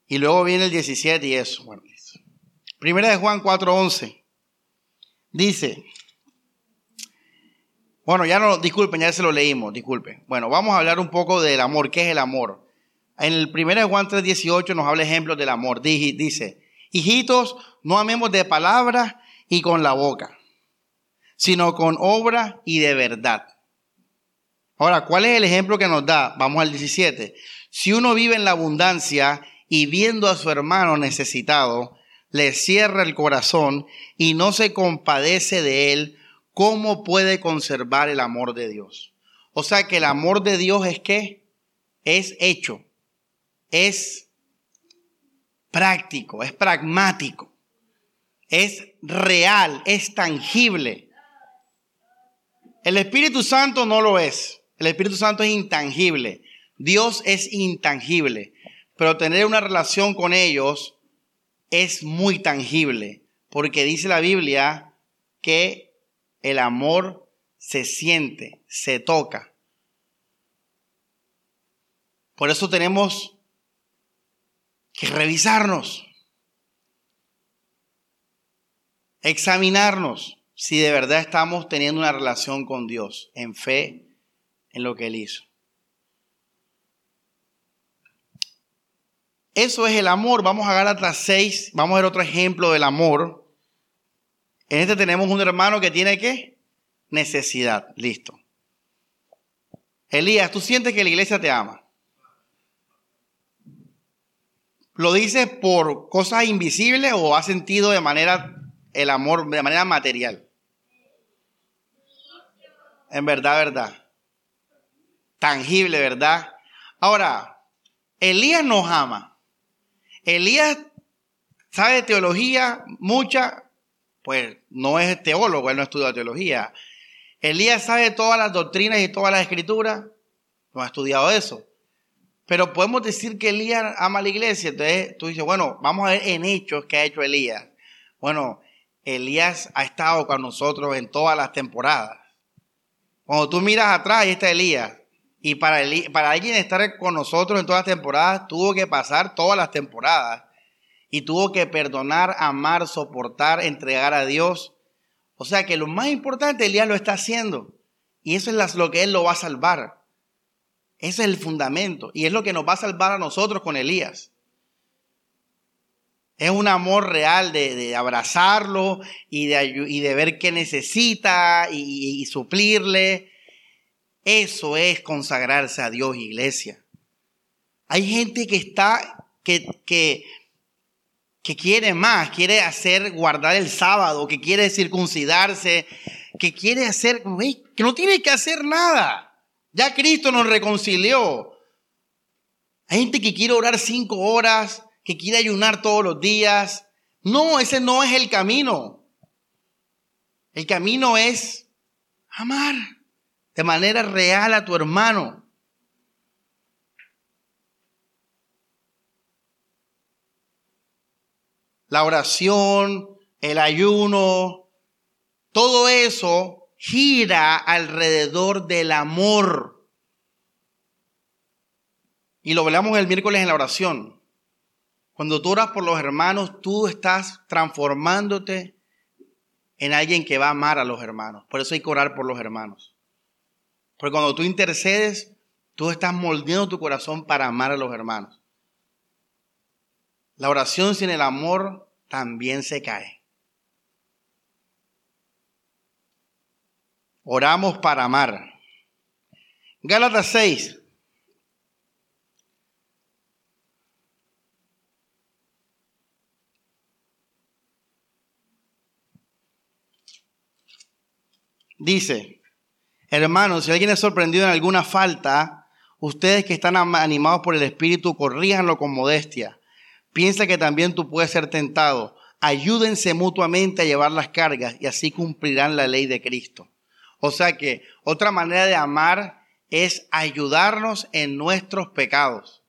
Y luego viene el 17 y eso. Bueno, Primera de Juan 4:11. Dice, bueno, ya no, disculpen, ya se lo leímos, disculpen. Bueno, vamos a hablar un poco del amor. ¿Qué es el amor? En el 1 Juan 3:18 nos habla ejemplos del amor. Dice, hijitos, no amemos de palabra y con la boca, sino con obra y de verdad. Ahora, ¿cuál es el ejemplo que nos da? Vamos al 17. Si uno vive en la abundancia y viendo a su hermano necesitado, le cierra el corazón y no se compadece de él, ¿cómo puede conservar el amor de Dios? O sea que el amor de Dios es que es hecho, es práctico, es pragmático, es real, es tangible. El Espíritu Santo no lo es. El Espíritu Santo es intangible. Dios es intangible. Pero tener una relación con ellos es muy tangible. Porque dice la Biblia que el amor se siente, se toca. Por eso tenemos que revisarnos, examinarnos si de verdad estamos teniendo una relación con Dios en fe en lo que Él hizo. Eso es el amor. Vamos a Gálatas 6, vamos a ver otro ejemplo del amor. En este tenemos un hermano que tiene qué? Necesidad. Listo. Elías, ¿tú sientes que la iglesia te ama? ¿Lo dices por cosas invisibles o has sentido de manera el amor, de manera material? En verdad, verdad tangible, ¿verdad? Ahora, Elías nos ama. Elías sabe teología, mucha, pues no es teólogo, él no estudia teología. Elías sabe todas las doctrinas y todas las escrituras, no ha estudiado eso. Pero podemos decir que Elías ama a la iglesia. Entonces tú dices, bueno, vamos a ver en hechos qué ha hecho Elías. Bueno, Elías ha estado con nosotros en todas las temporadas. Cuando tú miras atrás, ahí está Elías. Y para, para alguien estar con nosotros en todas las temporadas, tuvo que pasar todas las temporadas. Y tuvo que perdonar, amar, soportar, entregar a Dios. O sea que lo más importante, Elías lo está haciendo. Y eso es lo que Él lo va a salvar. Ese es el fundamento. Y es lo que nos va a salvar a nosotros con Elías. Es un amor real de, abrazarlo y de, y de, ver qué necesita y suplirle eso es consagrarse a Dios, iglesia. Hay gente que está, que, que, que quiere más, quiere hacer, guardar el sábado, que quiere circuncidarse, que quiere hacer, que no tiene que hacer nada. Ya Cristo nos reconcilió. Hay gente que quiere orar cinco horas, que quiere ayunar todos los días. No, ese no es el camino. El camino es amar de manera real a tu hermano. La oración, el ayuno, todo eso gira alrededor del amor. Y lo hablamos el miércoles en la oración. Cuando tú oras por los hermanos, tú estás transformándote en alguien que va a amar a los hermanos. Por eso hay que orar por los hermanos. Porque cuando tú intercedes, tú estás moldeando tu corazón para amar a los hermanos. La oración sin el amor también se cae. Oramos para amar. Gálatas 6. Dice, hermanos, si alguien es sorprendido en alguna falta, ustedes que están animados por el Espíritu, corríjanlo con modestia. Piensa que también tú puedes ser tentado. Ayúdense mutuamente a llevar las cargas y así cumplirán la ley de Cristo. O sea que otra manera de amar es ayudarnos en nuestros pecados,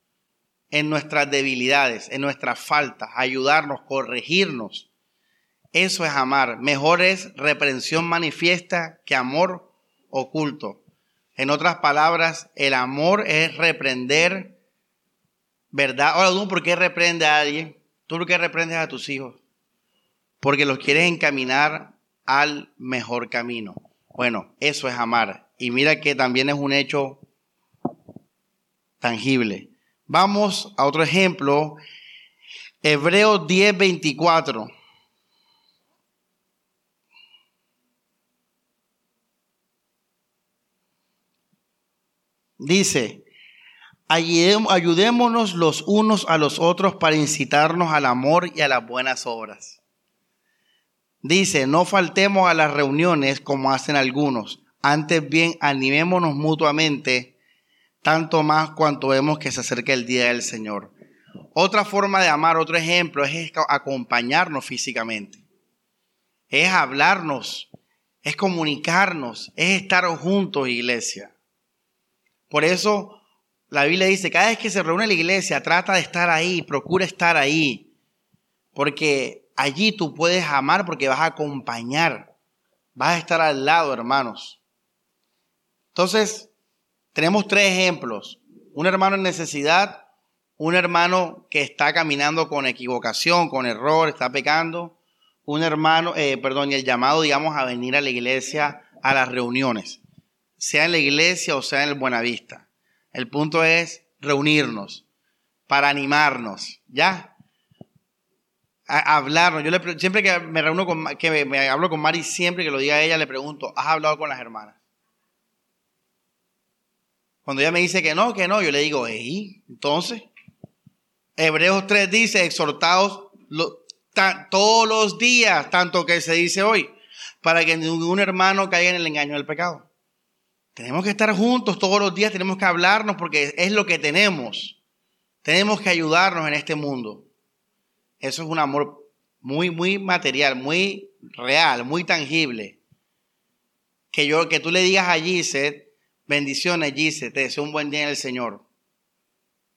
en nuestras debilidades, en nuestras faltas, ayudarnos, corregirnos. Eso es amar. Mejor es reprensión manifiesta que amor oculto. En otras palabras, el amor es reprender, ¿verdad? Ahora, ¿tú por qué reprende a alguien? ¿Tú por qué reprendes a tus hijos? Porque los quieres encaminar al mejor camino. Bueno, eso es amar. Y mira que también es un hecho tangible. Vamos a otro ejemplo. Hebreos 10, 24. Dice, ayudémonos los unos a los otros para incitarnos al amor y a las buenas obras. Dice, no faltemos a las reuniones como hacen algunos, antes bien animémonos mutuamente, tanto más cuanto vemos que se acerca el día del Señor. Otra forma de amar, otro ejemplo, es acompañarnos físicamente. Es hablarnos, es comunicarnos, es estar juntos, iglesia. Por eso la Biblia dice, cada vez que se reúne la iglesia, trata de estar ahí, procura estar ahí, porque allí tú puedes amar porque vas a acompañar, vas a estar al lado, hermanos. Entonces, tenemos tres ejemplos. Un hermano en necesidad, un hermano que está caminando con equivocación, con error, está pecando, un hermano, eh, perdón, y el llamado, digamos, a venir a la iglesia a las reuniones sea en la iglesia o sea en el Buenavista. El punto es reunirnos para animarnos, ¿ya? A, hablarnos. Yo le, siempre que me reúno con, que me, hablo con Mari, siempre que lo diga ella, le pregunto, ¿has hablado con las hermanas? Cuando ella me dice que no, que no, yo le digo, ¿y entonces? Hebreos 3 dice, exhortados todos los días, tanto que se dice hoy, para que ningún hermano caiga en el engaño del pecado. Tenemos que estar juntos todos los días, tenemos que hablarnos porque es lo que tenemos. Tenemos que ayudarnos en este mundo. Eso es un amor muy, muy material, muy real, muy tangible. Que yo, que tú le digas a Gisette, bendiciones Gisette, te deseo un buen día en el Señor.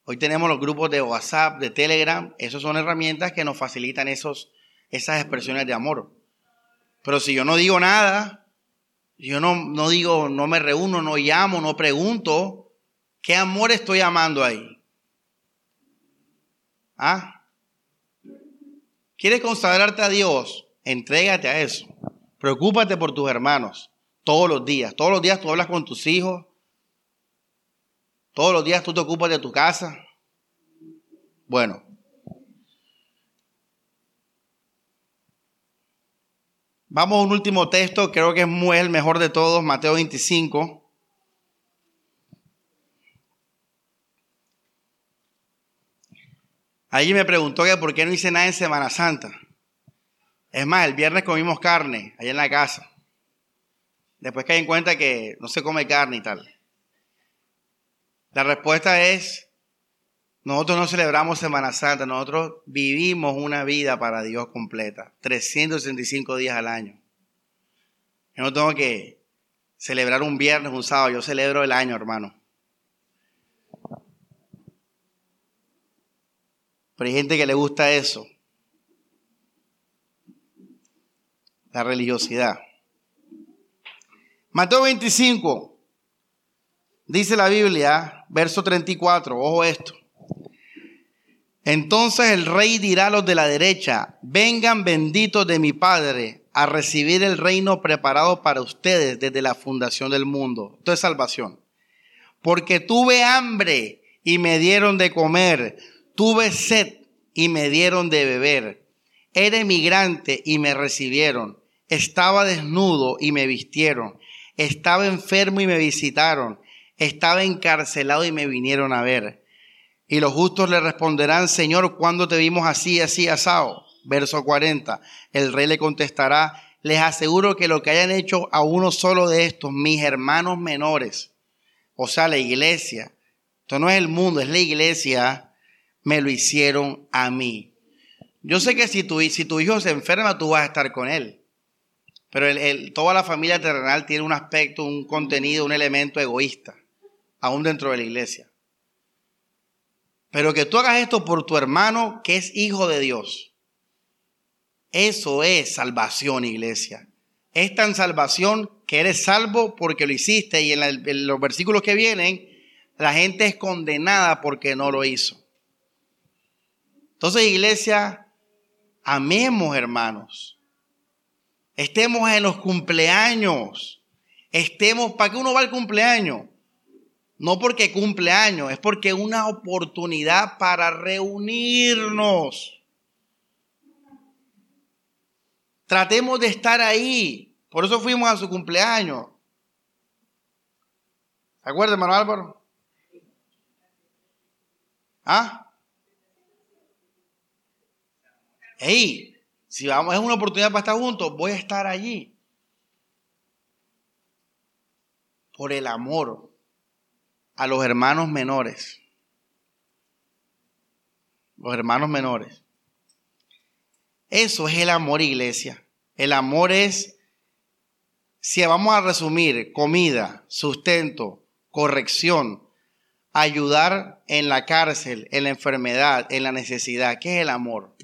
Hoy tenemos los grupos de WhatsApp, de Telegram, esas son herramientas que nos facilitan esos, esas expresiones de amor. Pero si yo no digo nada, yo no, no digo, no me reúno, no llamo, no pregunto. ¿Qué amor estoy amando ahí? ¿Ah? ¿Quieres consagrarte a Dios? Entrégate a eso. Preocúpate por tus hermanos todos los días. Todos los días tú hablas con tus hijos. Todos los días tú te ocupas de tu casa. Bueno, Vamos a un último texto, creo que es muy el mejor de todos, Mateo 25. Allí me preguntó que por qué no hice nada en Semana Santa. Es más, el viernes comimos carne allá en la casa. Después caí en cuenta que no se come carne y tal. La respuesta es nosotros no celebramos Semana Santa, nosotros vivimos una vida para Dios completa, 365 días al año. Yo no tengo que celebrar un viernes, un sábado, yo celebro el año, hermano. Pero hay gente que le gusta eso. La religiosidad. Mateo 25, dice la Biblia, verso 34, ojo esto. Entonces el rey dirá a los de la derecha, vengan benditos de mi Padre a recibir el reino preparado para ustedes desde la fundación del mundo. Esto es salvación. Porque tuve hambre y me dieron de comer, tuve sed y me dieron de beber, era emigrante y me recibieron, estaba desnudo y me vistieron, estaba enfermo y me visitaron, estaba encarcelado y me vinieron a ver. Y los justos le responderán, Señor, ¿cuándo te vimos así, así, asado? Verso 40. El rey le contestará, les aseguro que lo que hayan hecho a uno solo de estos, mis hermanos menores, o sea, la iglesia, esto no es el mundo, es la iglesia, me lo hicieron a mí. Yo sé que si tu, hijo se enferma, tú vas a estar con él. Pero toda la familia terrenal tiene un aspecto, un contenido, un elemento egoísta, aún dentro de la iglesia. Pero que tú hagas esto por tu hermano que es hijo de Dios. Eso es salvación, iglesia. Es tan salvación que eres salvo porque lo hiciste y en, los versículos que vienen, la gente es condenada porque no lo hizo. Entonces, iglesia, amemos hermanos. Estemos en los cumpleaños. Estemos, ¿para qué uno va al cumpleaños? No porque cumpleaños, es porque una oportunidad para reunirnos. Tratemos de estar ahí. Por eso fuimos a su cumpleaños. ¿Se acuerda, hermano Álvaro? ¿Ah? Hey, si vamos, es una oportunidad para estar juntos, voy a estar allí. Por el amor a los hermanos menores. Los hermanos menores. Eso es el amor, iglesia. El amor es, si vamos a resumir, comida, sustento, corrección, ayudar en la cárcel, en la enfermedad, en la necesidad. ¿Qué es el amor?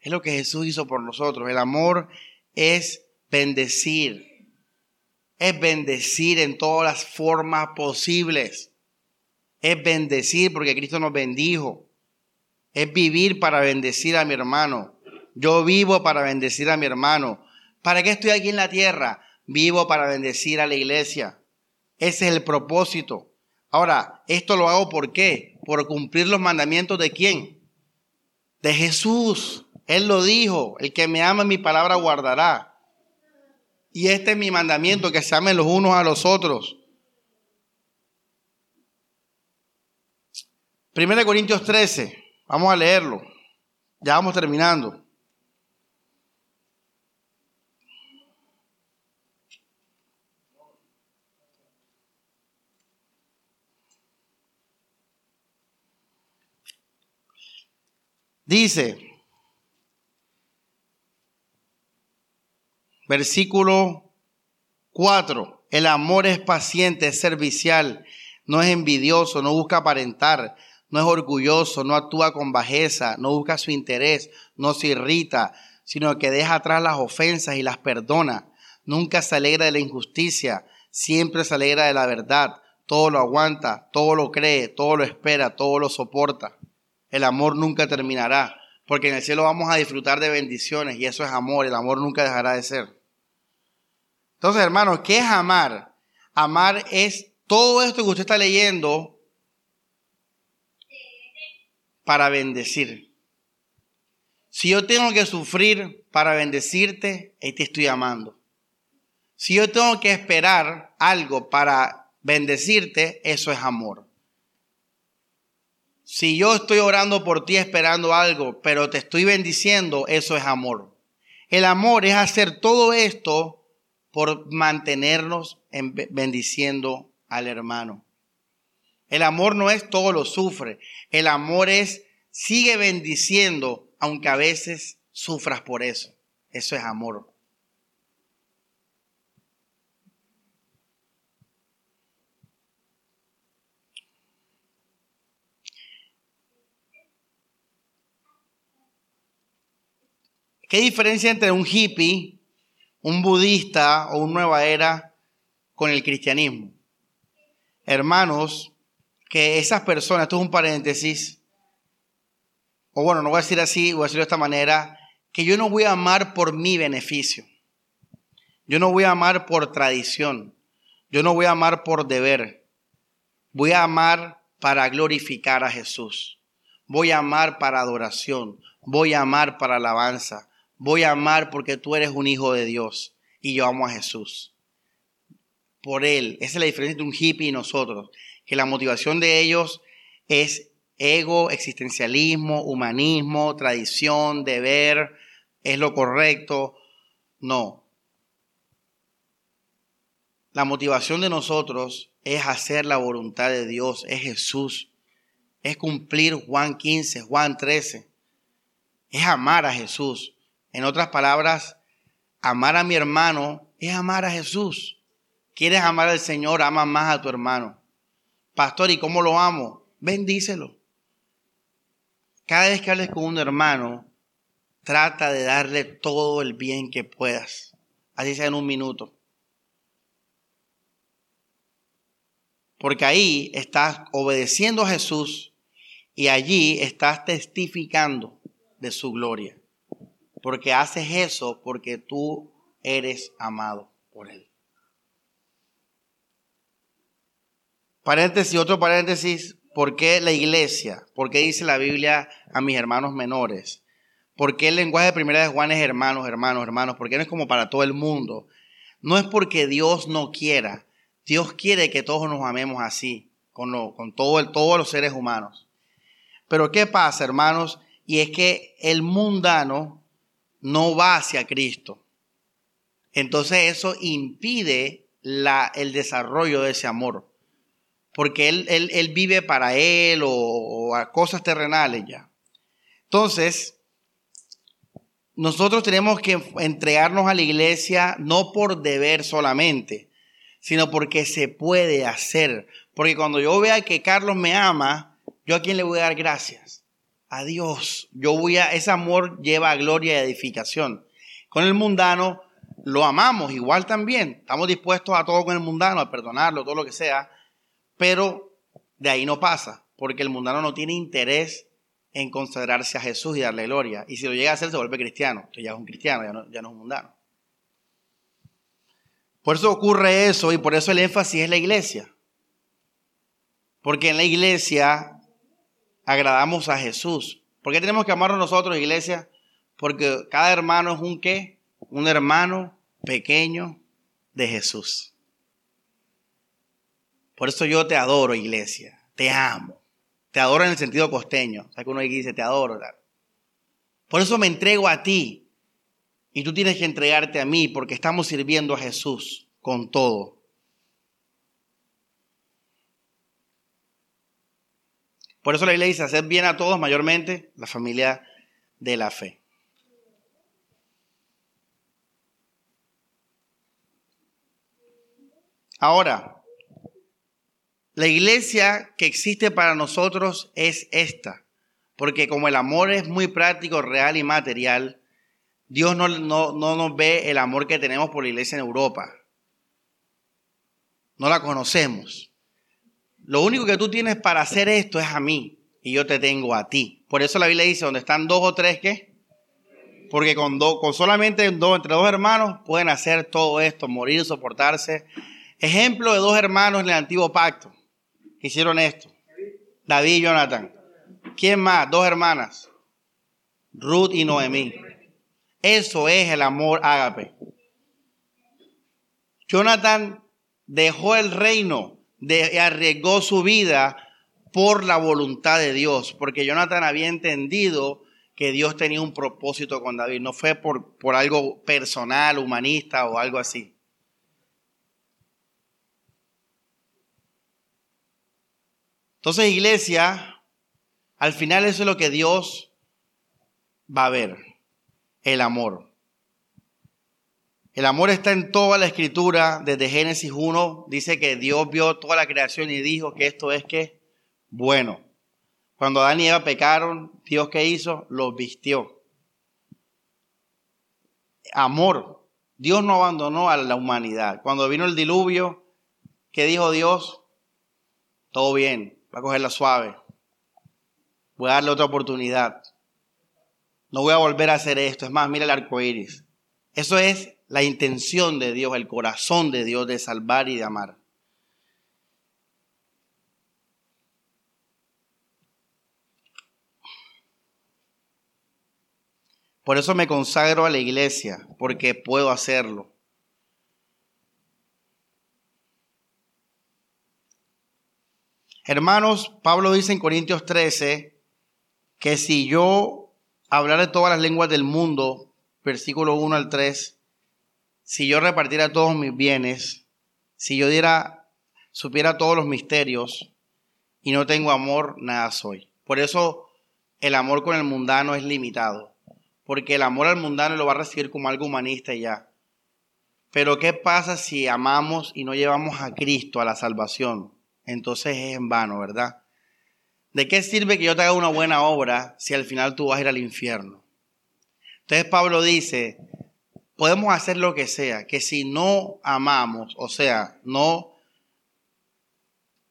Es lo que Jesús hizo por nosotros. El amor es bendecir. Es bendecir en todas las formas posibles es bendecir porque Cristo nos bendijo. Es vivir para bendecir a mi hermano. Yo vivo para bendecir a mi hermano. ¿Para qué estoy aquí en la tierra? Vivo para bendecir a la iglesia. Ese es el propósito. Ahora, esto lo hago por qué? Por cumplir los mandamientos de quién? De Jesús. Él lo dijo, el que me ama mi palabra guardará. Y este es mi mandamiento, que se amen los unos a los otros. 1 Corintios 13, vamos a leerlo. Ya vamos terminando. Dice, versículo 4, el amor es paciente, es servicial, no es envidioso, no busca aparentar no es orgulloso, no actúa con bajeza, no busca su interés, no se irrita, sino que deja atrás las ofensas y las perdona. Nunca se alegra de la injusticia, siempre se alegra de la verdad. Todo lo aguanta, todo lo cree, todo lo espera, todo lo soporta. El amor nunca terminará, porque en el cielo vamos a disfrutar de bendiciones y eso es amor, el amor nunca dejará de ser. Entonces, hermanos, ¿qué es amar? Amar es todo esto que usted está leyendo para bendecir. Si yo tengo que sufrir para bendecirte, ahí te estoy amando. Si yo tengo que esperar algo para bendecirte, eso es amor. Si yo estoy orando por ti esperando algo, pero te estoy bendiciendo, eso es amor. El amor es hacer todo esto por mantenernos bendiciendo al hermano. El amor no es todo lo sufre. El amor es sigue bendiciendo aunque a veces sufras por eso. Eso es amor. ¿Qué diferencia entre un hippie, un budista o un nueva era con el cristianismo? Hermanos, que esas personas, esto es un paréntesis, o bueno, no voy a decir así, voy a decirlo de esta manera, que yo no voy a amar por mi beneficio. Yo no voy a amar por tradición. Yo no voy a amar por deber. Voy a amar para glorificar a Jesús. Voy a amar para adoración. Voy a amar para alabanza. Voy a amar porque tú eres un hijo de Dios y yo amo a Jesús. Por Él. Esa es la diferencia entre un hippie y nosotros. Que la motivación de ellos es ego, existencialismo, humanismo, tradición, deber, es lo correcto. No, la motivación de nosotros es hacer la voluntad de Dios, es Jesús, es cumplir Juan 15, Juan 13, es amar a Jesús. En otras palabras, amar a mi hermano es amar a Jesús. ¿Quieres amar al Señor? Ama más a tu hermano. Pastor, ¿y cómo lo amo? Bendícelo. Cada vez que hables con un hermano, trata de darle todo el bien que puedas. Así sea en un minuto. Porque ahí estás obedeciendo a Jesús y allí estás testificando de su gloria. Porque haces eso porque tú eres amado por Él. Paréntesis, otro paréntesis. ¿Por qué la iglesia? ¿Por qué dice la Biblia a mis hermanos menores? ¿Por qué el lenguaje de primera de Juan es hermanos, hermanos, hermanos? Porque no es como para todo el mundo. No es porque Dios no quiera, Dios quiere que todos nos amemos así, con, todo todos los seres humanos. Pero ¿qué pasa, hermanos? Y es que el mundano no va hacia Cristo. Entonces eso impide la, el desarrollo de ese amor. Porque él, él, vive para él o, o a cosas terrenales ya. Entonces, nosotros tenemos que entregarnos a la iglesia no por deber solamente, sino porque se puede hacer. Porque cuando yo vea que Carlos me ama, ¿yo a quién le voy a dar gracias? A Dios. Yo voy a, ese amor lleva a gloria y edificación. Con el mundano lo amamos igual también. Estamos dispuestos a todo con el mundano, a perdonarlo, todo lo que sea. Pero de ahí no pasa, porque el mundano no tiene interés en consagrarse a Jesús y darle gloria. Y si lo llega a hacer, se vuelve cristiano. Entonces ya es un cristiano, ya no, ya no es un mundano. Por eso ocurre eso y por eso el énfasis es la iglesia. Porque en la iglesia agradamos a Jesús. ¿Por qué tenemos que amarnos nosotros, iglesia? Porque cada hermano es un qué? Un hermano pequeño de Jesús. Por eso yo te adoro, iglesia. Te amo. Te adoro en el sentido costeño. O sea que uno dice, te adoro. Por eso me entrego a ti. Y tú tienes que entregarte a mí porque estamos sirviendo a Jesús con todo. Por eso la Biblia dice, hacer bien a todos, mayormente la familia de la fe. Ahora, la iglesia que existe para nosotros es esta, porque como el amor es muy práctico, real y material, Dios no, no, nos ve el amor que tenemos por la iglesia en Europa. No la conocemos. Lo único que tú tienes para hacer esto es a mí y yo te tengo a ti. Por eso la Biblia dice, donde están dos o tres, ¿qué? Porque con, con solamente dos, entre dos hermanos pueden hacer todo esto, morir, soportarse. Ejemplo de dos hermanos en el antiguo pacto hicieron esto. David y Jonathan. ¿Quién más? Dos hermanas. Ruth y Noemí. Eso es el amor ágape. Jonathan dejó el reino, y arriesgó su vida por la voluntad de Dios, porque Jonathan había entendido que Dios tenía un propósito con David, no fue por, por algo personal, humanista o algo así. Entonces, iglesia, al final eso es lo que Dios va a ver el amor. El amor está en toda la escritura, desde Génesis 1, dice que Dios vio toda la creación y dijo que esto es que bueno. Cuando Adán y Eva pecaron, Dios qué hizo? Los vistió. Amor. Dios no abandonó a la humanidad. Cuando vino el diluvio, ¿qué dijo Dios? Todo bien, va a cogerla suave. Voy a darle otra oportunidad. no voy a volver a hacer esto. Es más, mira el arco iris. Eso es la intención de Dios, el corazón de Dios de salvar y de amar. Por eso me consagro a la iglesia, porque puedo hacerlo. Hermanos, Pablo dice en Corintios 13 que si yo hablara todas las lenguas del mundo, versículo 1 al 3, si yo repartiera todos mis bienes, si yo diera, supiera todos los misterios y no tengo amor, nada soy. Por eso el amor con el mundano es limitado porque el amor al mundano lo va a recibir como algo humanista y ya. Pero ¿qué pasa si amamos y no llevamos a Cristo a la salvación? Entonces es en vano, ¿verdad? ¿De qué sirve que yo te haga una buena obra si al final tú vas a ir al infierno? Entonces Pablo dice, podemos hacer lo que sea, que si no amamos, o sea, no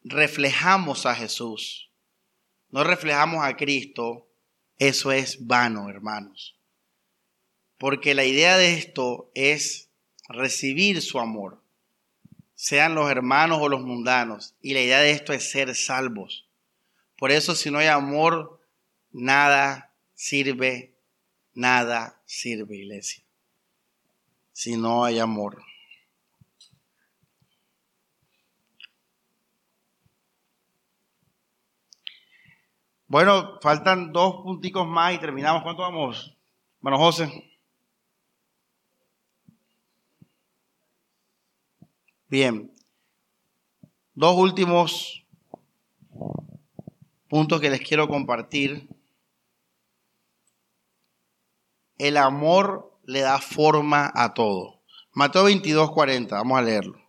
reflejamos a Jesús, no reflejamos a Cristo, eso es vano, hermanos. Porque la idea de esto es recibir su amor, sean los hermanos o los mundanos. Y la idea de esto es ser salvos. Por eso si no hay amor, nada sirve, nada sirve, iglesia. Si no hay amor. Bueno, faltan dos punticos más y terminamos. ¿Cuánto vamos? Bueno, José. Bien, dos últimos puntos que les quiero compartir. El amor le da forma a todo. Mateo 22, 40, vamos a leerlo.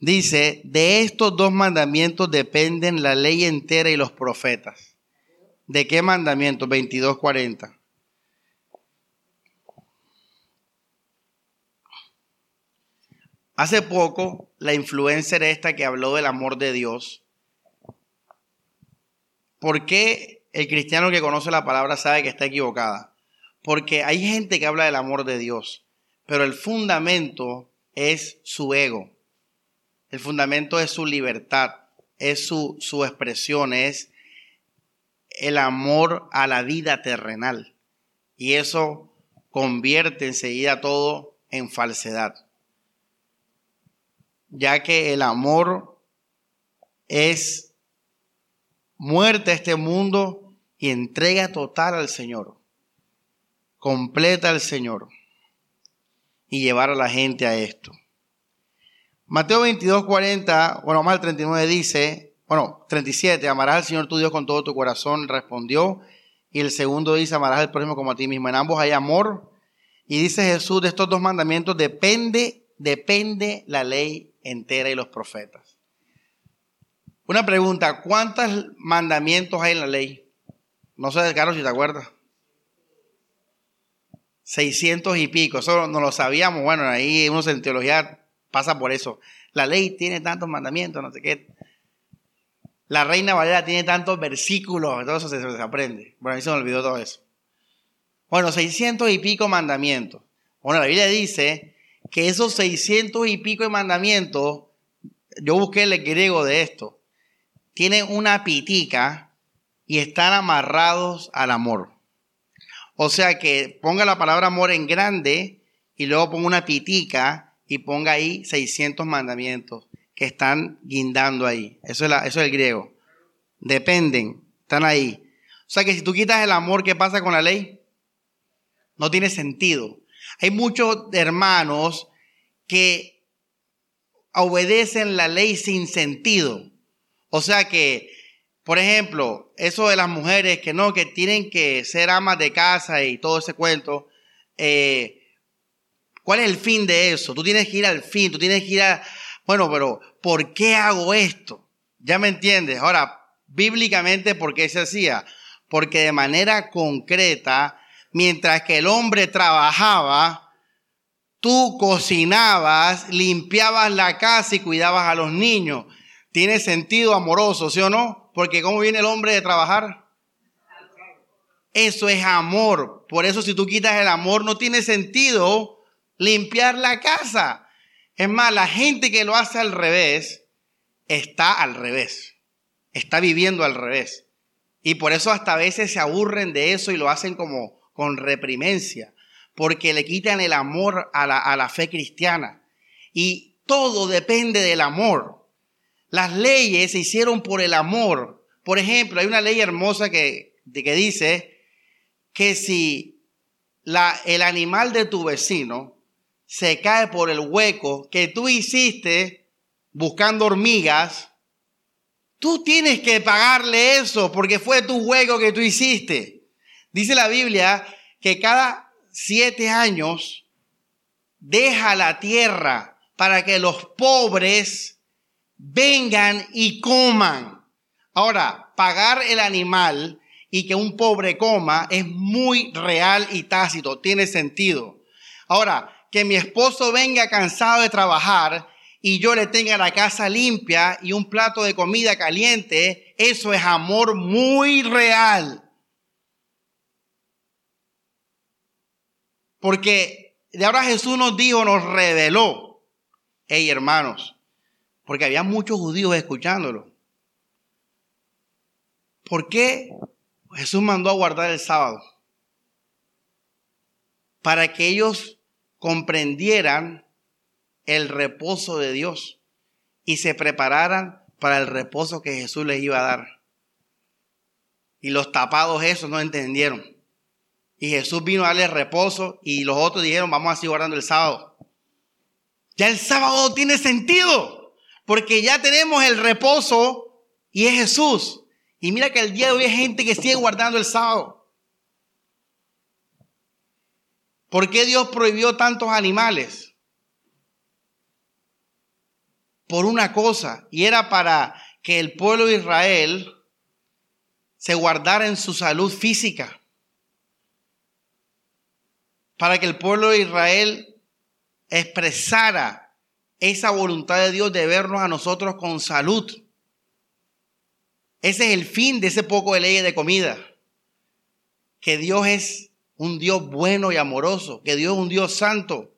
Dice, de estos dos mandamientos dependen la ley entera y los profetas. ¿De qué mandamientos? 22, 40. Hace poco, la influencer esta que habló del amor de Dios, ¿por qué el cristiano que conoce la palabra sabe que está equivocada? Porque hay gente que habla del amor de Dios, pero el fundamento es su ego. El fundamento es su libertad, es su, su expresión, es el amor a la vida terrenal. Y eso convierte enseguida todo en falsedad ya que el amor es muerte a este mundo y entrega total al Señor, completa al Señor y llevar a la gente a esto. Mateo 22, 40, bueno, más el 39 dice, bueno, 37, amarás al Señor tu Dios con todo tu corazón, respondió. Y el segundo dice, amarás al prójimo como a ti mismo. En ambos hay amor. Y dice Jesús, de estos dos mandamientos depende, depende la ley entera y los profetas. Una pregunta, ¿cuántos mandamientos hay en la ley? No sé, Carlos, si te acuerdas. 600 y pico, eso no lo sabíamos, bueno, ahí uno en teología pasa por eso. La ley tiene tantos mandamientos, no sé qué. La Reina Valera tiene tantos versículos, todo eso se, se aprende. Bueno, ahí se me olvidó todo eso. Bueno, 600 y pico mandamientos. Bueno, la Biblia dice que esos 600 y pico de mandamientos, yo busqué el griego de esto, tienen una pitica y están amarrados al amor. O sea que ponga la palabra amor en grande y luego ponga una pitica y ponga ahí 600 mandamientos que están guindando ahí. Eso es, eso es el griego. Dependen, están ahí. O sea que si tú quitas el amor, ¿qué pasa con la ley? No tiene sentido. Hay muchos hermanos que obedecen la ley sin sentido. O sea que, por ejemplo, eso de las mujeres que no, que tienen que ser amas de casa y todo ese cuento, eh, ¿cuál es el fin de eso? Tú tienes que ir al fin, tú tienes que ir a, bueno, pero ¿por qué hago esto? ¿Ya me entiendes? Ahora, bíblicamente, ¿por qué se hacía? Porque de manera concreta mientras que el hombre trabajaba, tú cocinabas, limpiabas la casa y cuidabas a los niños. Tiene sentido amoroso, ¿sí o no? Porque ¿cómo viene el hombre de trabajar? Eso es amor. Por eso si tú quitas el amor no tiene sentido limpiar la casa. Es más, la gente que lo hace al revés está al revés. Está viviendo al revés. Y por eso hasta a veces se aburren de eso y lo hacen como con reprimencia, porque le quitan el amor a la, a la fe cristiana. Y todo depende del amor. Las leyes se hicieron por el amor. Por ejemplo, hay una ley hermosa que, que dice que si la, el animal de tu vecino se cae por el hueco que tú hiciste buscando hormigas, Tú tienes que pagarle eso porque fue tu juego que tú hiciste. Dice la Biblia que cada siete años deja la tierra para que los pobres vengan y coman. Ahora, pagar el animal y que un pobre coma es muy real y tácito, tiene sentido. Ahora, que mi esposo venga cansado de trabajar y yo le tenga la casa limpia y un plato de comida caliente, eso es amor muy real. Porque de ahora Jesús nos dijo, nos reveló, hey hermanos, porque había muchos judíos escuchándolo. ¿Por qué Jesús mandó a guardar el sábado? Para que ellos comprendieran el reposo de Dios y se prepararan para el reposo que Jesús les iba a dar. Y los tapados esos no entendieron. Y Jesús vino a darles reposo y los otros dijeron, vamos a seguir guardando el sábado. Ya el sábado tiene sentido, porque ya tenemos el reposo y es Jesús. Y mira que el día de hoy hay gente que sigue guardando el sábado. ¿Por qué Dios prohibió tantos animales? por una cosa, y era para que el pueblo de Israel se guardara en su salud física, para que el pueblo de Israel expresara esa voluntad de Dios de vernos a nosotros con salud. Ese es el fin de ese poco de ley de comida. Que Dios es un Dios bueno y amoroso, que Dios es un Dios santo,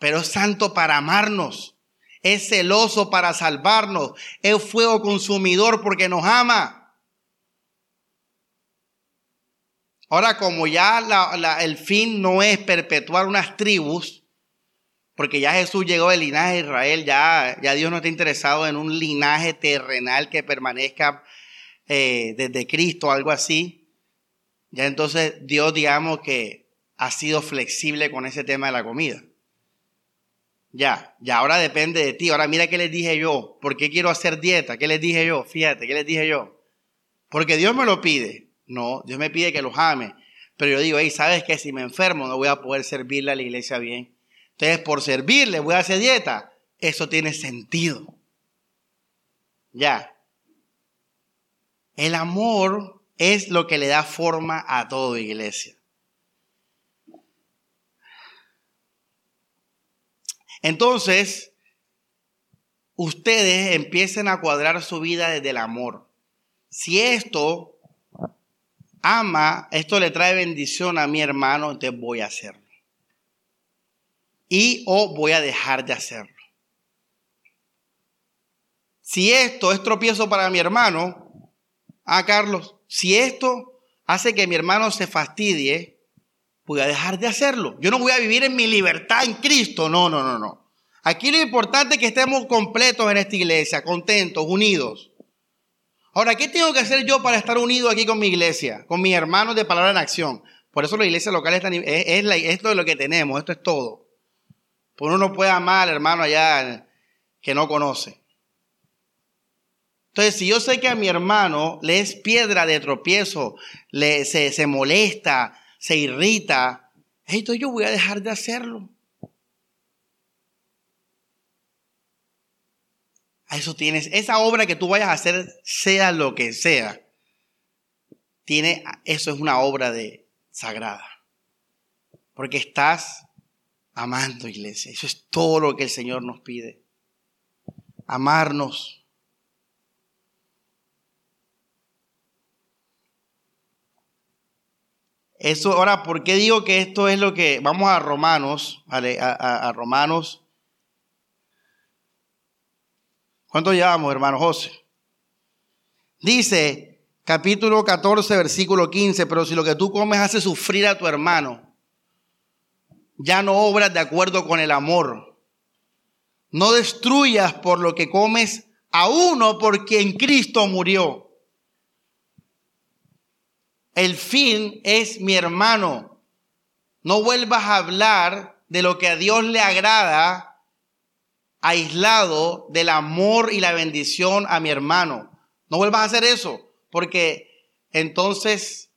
pero es santo para amarnos es celoso para salvarnos, es fuego consumidor porque nos ama. Ahora, como ya el fin no es perpetuar unas tribus, porque ya Jesús llegó del linaje de Israel, ya, ya Dios no está interesado en un linaje terrenal que permanezca eh, desde Cristo, algo así. Ya entonces Dios, digamos que ha sido flexible con ese tema de la comida. Ya, ya ahora depende de ti. Ahora mira qué les dije yo. ¿Por qué quiero hacer dieta? ¿Qué les dije yo? Fíjate, ¿qué les dije yo? Porque Dios me lo pide. No, Dios me pide que los ame. Pero yo digo, hey, ¿sabes qué? Si me enfermo no voy a poder servirle a la iglesia bien. Entonces, por servirle voy a hacer dieta. Eso tiene sentido. Ya. El amor es lo que le da forma a todo iglesia. Entonces, ustedes empiecen a cuadrar su vida desde el amor. Si esto ama, esto le trae bendición a mi hermano, entonces voy a hacerlo. Y o voy a dejar de hacerlo. Si esto es tropiezo para mi hermano, ah, Carlos, si esto hace que mi hermano se fastidie, voy a dejar de hacerlo. Yo no voy a vivir en mi libertad en Cristo. No, no, no, no. Aquí lo importante es que estemos completos en esta iglesia, contentos, unidos. Ahora, ¿qué tengo que hacer yo para estar unido aquí con mi iglesia, con mis hermanos de palabra en acción? Por eso la iglesia local es, es, esto es lo que tenemos, esto es todo. Por uno no puede amar al hermano allá que no conoce. Entonces, si yo sé que a mi hermano le es piedra de tropiezo, le, se, se molesta, se irrita, entonces yo voy a dejar de hacerlo. A eso tienes, esa obra que tú vayas a hacer, sea lo que sea, tiene, eso es una obra de sagrada. Porque estás amando, iglesia. Eso es todo lo que el Señor nos pide. Amarnos. Eso, ahora, ¿por qué digo que esto es lo que... Vamos a Romanos, a, a Romanos. ¿Cuánto llevamos, hermano José? Dice, capítulo 14, versículo 15, pero si lo que tú comes hace sufrir a tu hermano, ya no obras de acuerdo con el amor. No destruyas por lo que comes a uno por quien Cristo murió. El fin es mi hermano. No vuelvas a hablar de lo que a Dios le agrada aislado del amor y la bendición a mi hermano. No vuelvas a hacer eso, porque entonces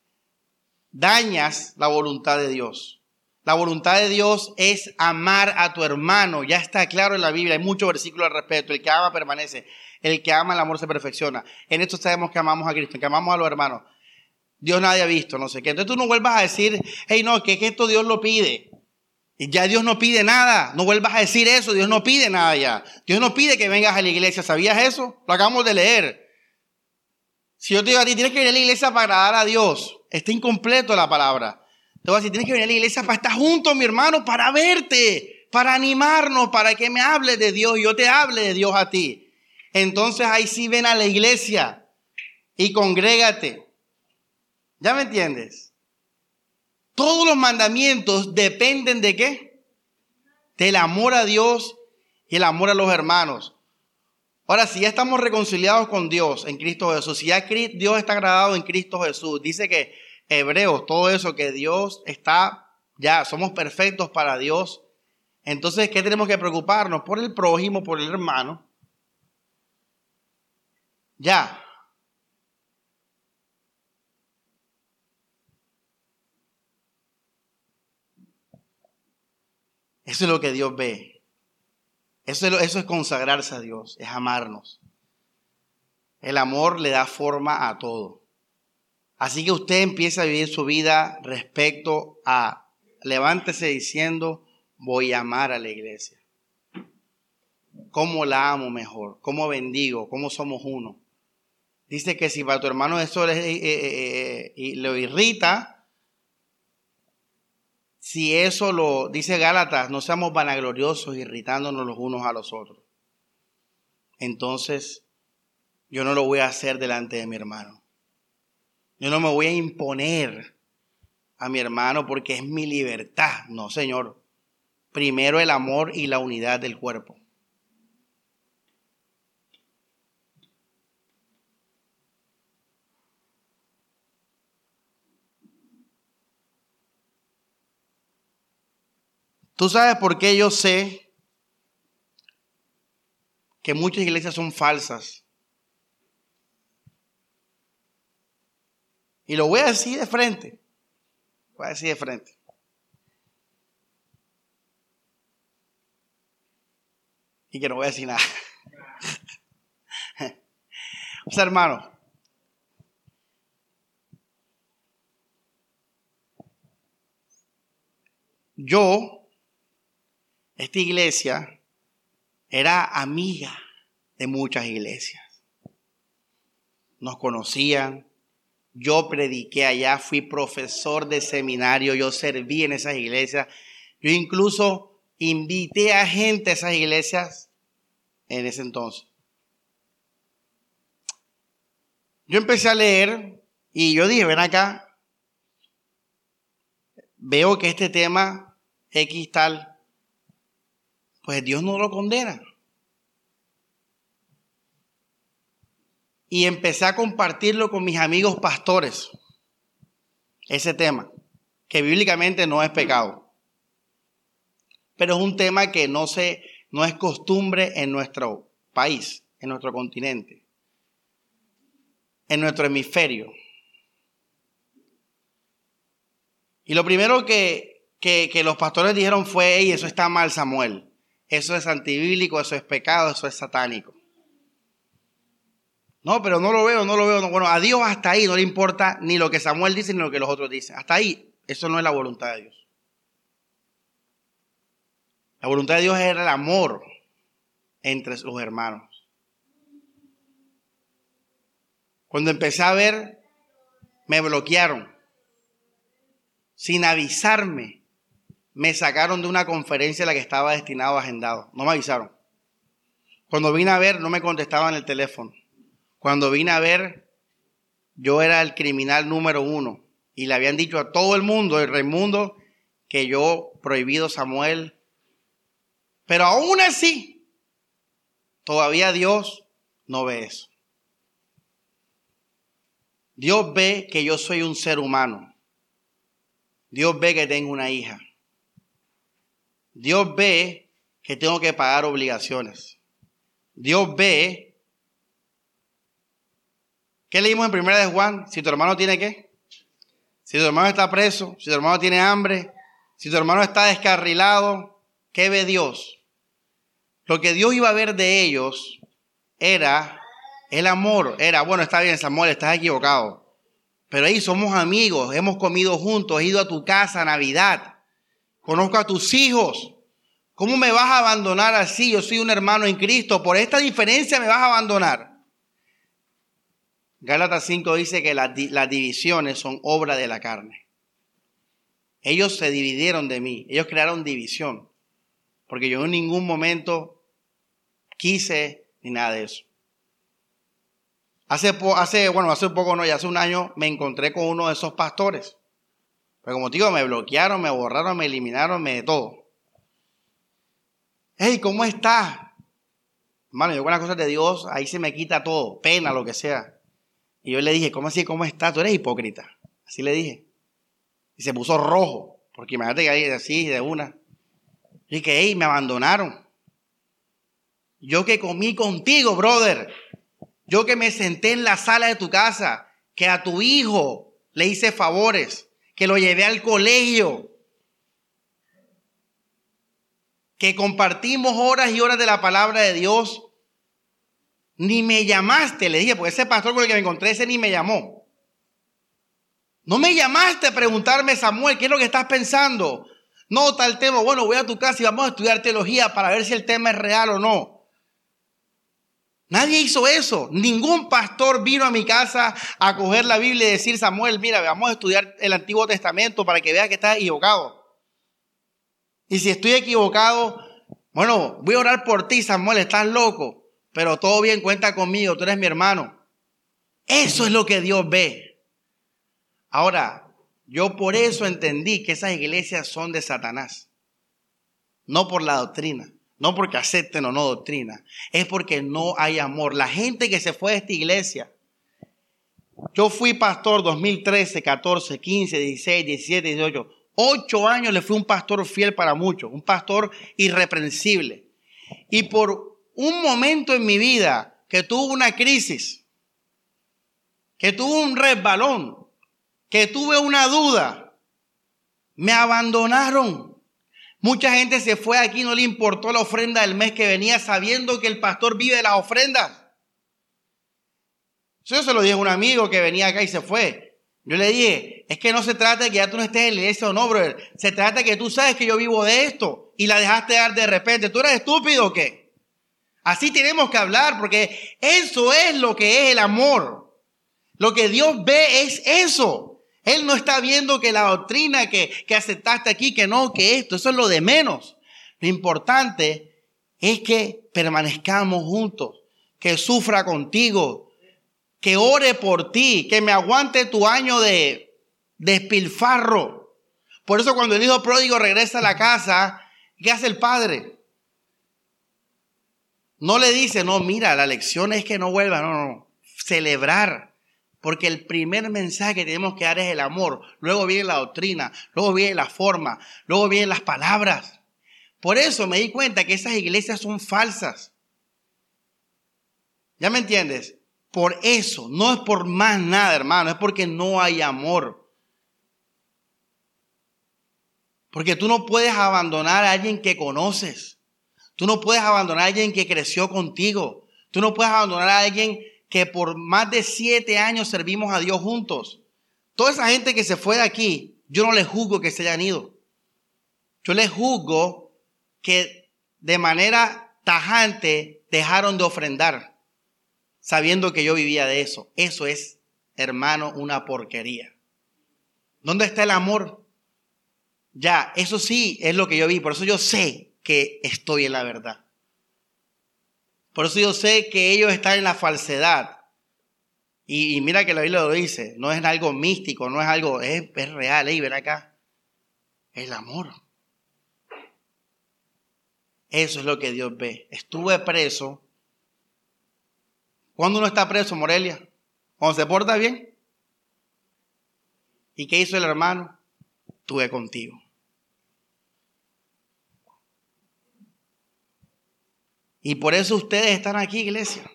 dañas la voluntad de Dios. La voluntad de Dios es amar a tu hermano. Ya está claro en la Biblia, hay muchos versículos al respecto. El que ama permanece. El que ama, el amor se perfecciona. En esto sabemos que amamos a Cristo, que amamos a los hermanos. Dios nadie ha visto, no sé qué. Entonces tú no vuelvas a decir, hey, no, que, que esto Dios lo pide. Ya Dios no pide nada. No vuelvas a decir eso. Dios no pide nada ya. Dios no pide que vengas a la iglesia. ¿Sabías eso? Lo acabamos de leer. Si yo te digo a ti, tienes que venir a la iglesia para agradar a Dios. Está incompleto la palabra. Te voy a decir, tienes que venir a la iglesia para estar junto, mi hermano, para verte, para animarnos, para que me hable de Dios y yo te hable de Dios a ti. Entonces ahí sí ven a la iglesia y congrégate. ¿Ya me entiendes? Todos los mandamientos dependen de qué? Del amor a Dios y el amor a los hermanos. Ahora, si ya estamos reconciliados con Dios en Cristo Jesús, si ya Dios está agradado en Cristo Jesús, dice que Hebreos, todo eso que Dios está, ya somos perfectos para Dios. Entonces, ¿qué tenemos que preocuparnos? Por el prójimo, por el hermano. Ya. Eso es lo que Dios ve. Eso es, consagrarse a Dios, es amarnos. El amor le da forma a todo. Así que usted empieza a vivir su vida respecto a, levántese diciendo, voy a amar a la iglesia. ¿Cómo la amo mejor? ¿Cómo bendigo? ¿Cómo somos uno? Dice que si para tu hermano eso le, eh, eh, eh, lo irrita, si eso lo dice Gálatas, no seamos vanagloriosos irritándonos los unos a los otros. Entonces, yo no lo voy a hacer delante de mi hermano. Yo no me voy a imponer a mi hermano porque es mi libertad. No, Señor. Primero el amor y la unidad del cuerpo. ¿Tú sabes por qué yo sé que muchas iglesias son falsas? Y lo voy a decir de frente. Voy a decir de frente. Y que no voy a decir nada. o sea, hermano. Yo, esta iglesia, era amiga de muchas iglesias. Nos conocían, yo prediqué allá, fui profesor de seminario, yo serví en esas iglesias. Yo incluso invité a gente a esas iglesias en ese entonces. Yo empecé a leer y yo dije, ven acá, veo que este tema X tal, pues Dios no lo condena. y empecé a compartirlo con mis amigos pastores, ese tema, que bíblicamente no es pecado, pero es un tema que no, se, no es costumbre en nuestro país, en nuestro continente, en nuestro hemisferio. Y lo primero que, que, que los pastores dijeron fue, hey, eso está mal, Samuel. Eso es antibíblico, eso es pecado, eso es satánico. No, pero no lo veo, no lo veo. Bueno, a Dios hasta ahí no le importa ni lo que Samuel dice ni lo que los otros dicen. Hasta ahí, eso no es la voluntad de Dios. La voluntad de Dios es el amor entre los hermanos. Cuando empecé a ver, me bloquearon. sin avisarme, me sacaron de una conferencia a la que estaba destinado agendado. No me avisaron. Cuando vine a ver, no me contestaban el teléfono. Cuando vine a ver, yo era el criminal número uno. Y le habían dicho a todo el mundo, el Raimundo, que yo prohibido Samuel. Pero aún así, todavía Dios no ve eso. Dios ve que yo soy un ser humano. Dios ve que tengo una hija. Dios ve que tengo que pagar obligaciones. Dios ve. ¿Qué leímos en primera de Juan? Si tu hermano tiene qué? Si tu hermano está preso, si tu hermano tiene hambre, si tu hermano está descarrilado, ¿qué ve Dios? Lo que Dios iba a ver de ellos era el amor. Era, bueno, está bien, Samuel, estás equivocado. Pero ahí somos amigos, hemos comido juntos, he ido a tu casa a Navidad, conozco a tus hijos. ¿Cómo me vas a abandonar así? Yo soy un hermano en Cristo. Por esta diferencia me vas a abandonar. Gálatas 5 dice que las, divisiones son obra de la carne. Ellos se dividieron de mí, ellos crearon división, porque yo en ningún momento quise ni nada de eso. Hace, hace, bueno, hace poco, no, ya hace un año me encontré con uno de esos pastores. Pero como digo, me bloquearon, me borraron, me eliminaron, me de todo. Hey, ¿cómo estás? Hermano, yo con las cosas de Dios, ahí se me quita todo, pena, lo que sea. Y yo le dije, ¿cómo así? ¿Cómo estás? Tú eres hipócrita. Así le dije. Y se puso rojo, porque imagínate que ahí así, de una. Y que, hey, me abandonaron. Yo que comí contigo, brother. Yo que me senté en la sala de tu casa, que a tu hijo le hice favores, que lo llevé al colegio, que compartimos horas y horas de la palabra de Dios, ni me llamaste, le dije, porque ese pastor con el que me encontré, ese ni me llamó. No me llamaste a preguntarme, Samuel, ¿qué es lo que estás pensando? No, tal tema. Bueno, voy a tu casa y vamos a estudiar teología para ver si el tema es real o no. Nadie hizo eso. Ningún pastor vino a mi casa a coger la Biblia y decir, Samuel, mira, vamos a estudiar el Antiguo Testamento para que veas que estás equivocado. Y si estoy equivocado, bueno, voy a orar por ti, Samuel, estás loco. Pero todo bien, cuenta conmigo, tú eres mi hermano. Eso es lo que Dios ve. Ahora, yo por eso entendí que esas iglesias son de Satanás. No por la doctrina, no porque acepten o no doctrina, es porque no hay amor. La gente que se fue de esta iglesia, yo fui pastor 2013, 14, 15, 16, 17, 18. Ocho años le fui un pastor fiel para muchos, un pastor irreprensible. Y por un momento en mi vida que tuvo una crisis, que tuvo un resbalón, que tuve una duda, me abandonaron. Mucha gente se fue aquí, no le importó la ofrenda del mes que venía sabiendo que el pastor vive de las ofrendas. Yo se lo dije a un amigo que venía acá y se fue. Yo le dije, es que no se trata de que ya tú no estés en la iglesia o no, brother. Se trata de que tú sabes que yo vivo de esto y la dejaste dar de repente. ¿Tú eres estúpido o qué? Así tenemos que hablar porque eso es lo que es el amor. Lo que Dios ve es eso. Él no está viendo que la doctrina que, que aceptaste aquí, que no, que esto, eso es lo de menos. Lo importante es que permanezcamos juntos, que sufra contigo, que ore por ti, que me aguante tu año de despilfarro. Por eso cuando el hijo pródigo regresa a la casa, ¿qué hace el padre? No le dice, no, mira, la lección es que no vuelva, no, no, celebrar. Porque el primer mensaje que tenemos que dar es el amor. Luego viene la doctrina, luego viene la forma, luego vienen las palabras. Por eso me di cuenta que esas iglesias son falsas. ¿Ya me entiendes? Por eso, no es por más nada, hermano, es porque no hay amor. Porque tú no puedes abandonar a alguien que conoces. Tú no puedes abandonar a alguien que creció contigo. Tú no puedes abandonar a alguien que por más de siete años servimos a Dios juntos. Toda esa gente que se fue de aquí, yo no les juzgo que se hayan ido. Yo les juzgo que de manera tajante dejaron de ofrendar, sabiendo que yo vivía de eso. Eso es, hermano, una porquería. ¿Dónde está el amor? Ya, eso sí es lo que yo vi. Por eso yo sé que estoy en la verdad. Por eso yo sé que ellos están en la falsedad. Y, mira que la Biblia lo dice. No es algo místico, no es algo, es, es real. Y ven acá. El amor. Eso es lo que Dios ve. Estuve preso. ¿Cuándo uno está preso, Morelia? Cuando se porta bien. ¿Y qué hizo el hermano? Estuve contigo. Y por eso ustedes están aquí, iglesia.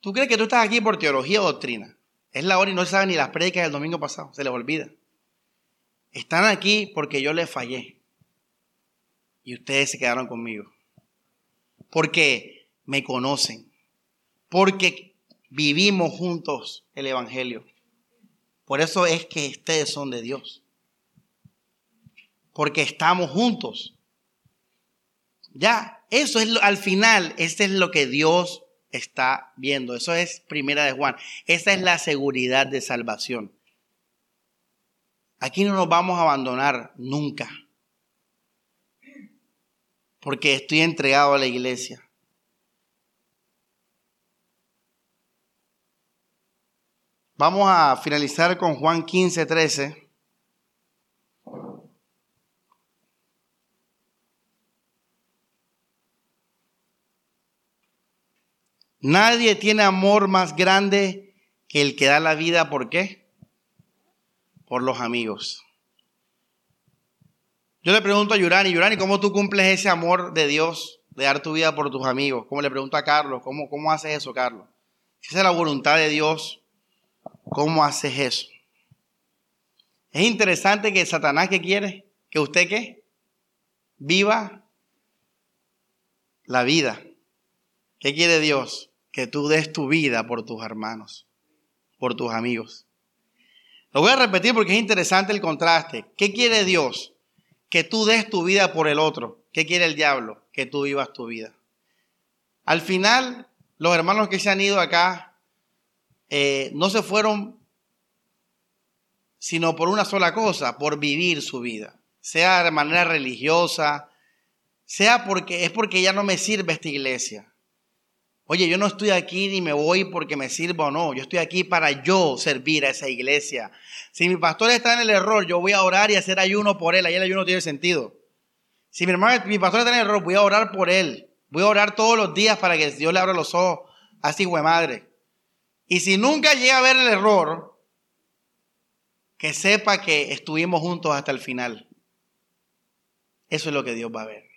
¿Tú crees que tú estás aquí por teología o doctrina? Es la hora y no saben ni las prédicas del domingo pasado, se les olvida. Están aquí porque yo les fallé. Y ustedes se quedaron conmigo. Porque me conocen. Porque vivimos juntos el Evangelio. Por eso es que ustedes son de Dios. Porque estamos juntos. Ya, eso es al final, este es lo que Dios está viendo. Eso es primera de Juan. Esa es la seguridad de salvación. Aquí no nos vamos a abandonar nunca. Porque estoy entregado a la iglesia. Vamos a finalizar con Juan 15, 13. Nadie tiene amor más grande que el que da la vida. ¿Por qué? Por los amigos. Yo le pregunto a Yurani, Yurani, ¿cómo tú cumples ese amor de Dios de dar tu vida por tus amigos? Como le pregunto a Carlos, ¿cómo, cómo haces eso, Carlos? Si esa es la voluntad de Dios, ¿cómo haces eso? Es interesante que Satanás que quiere, que usted qué, viva la vida. ¿Qué quiere Dios? Que tú des tu vida por tus hermanos, por tus amigos. Lo voy a repetir porque es interesante el contraste. ¿Qué quiere Dios? Que tú des tu vida por el otro. ¿Qué quiere el diablo? Que tú vivas tu vida. Al final, los hermanos que se han ido acá eh, no se fueron sino por una sola cosa, por vivir su vida. Sea de manera religiosa, sea porque es porque ya no me sirve esta iglesia. Oye, yo no estoy aquí ni me voy porque me sirva o no. Yo estoy aquí para yo servir a esa iglesia. Si mi pastor está en el error, yo voy a orar y hacer ayuno por él. Ahí el ayuno tiene sentido. Si mi hermano, mi pastor está en el error, voy a orar por él. Voy a orar todos los días para que Dios le abra los ojos a ese madre. Y si nunca llega a ver el error, que sepa que estuvimos juntos hasta el final. Eso es lo que Dios va a ver.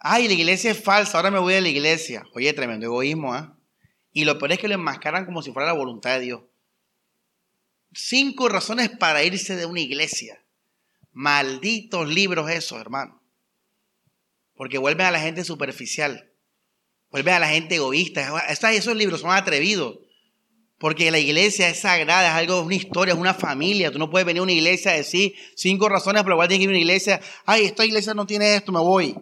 Ay, la iglesia es falsa, ahora me voy a la iglesia. Oye, tremendo egoísmo, ¿ah? Y lo peor es que lo enmascaran como si fuera la voluntad de Dios. Cinco razones para irse de una iglesia. Malditos libros esos, hermano. Porque vuelven a la gente superficial. Vuelven a la gente egoísta. Esos libros son atrevidos. Porque la iglesia es sagrada, es algo, una historia, es una familia. Tú no puedes venir a una iglesia a decir cinco razones por cuales tienes que ir a una iglesia. Ay, esta iglesia no tiene esto, me voy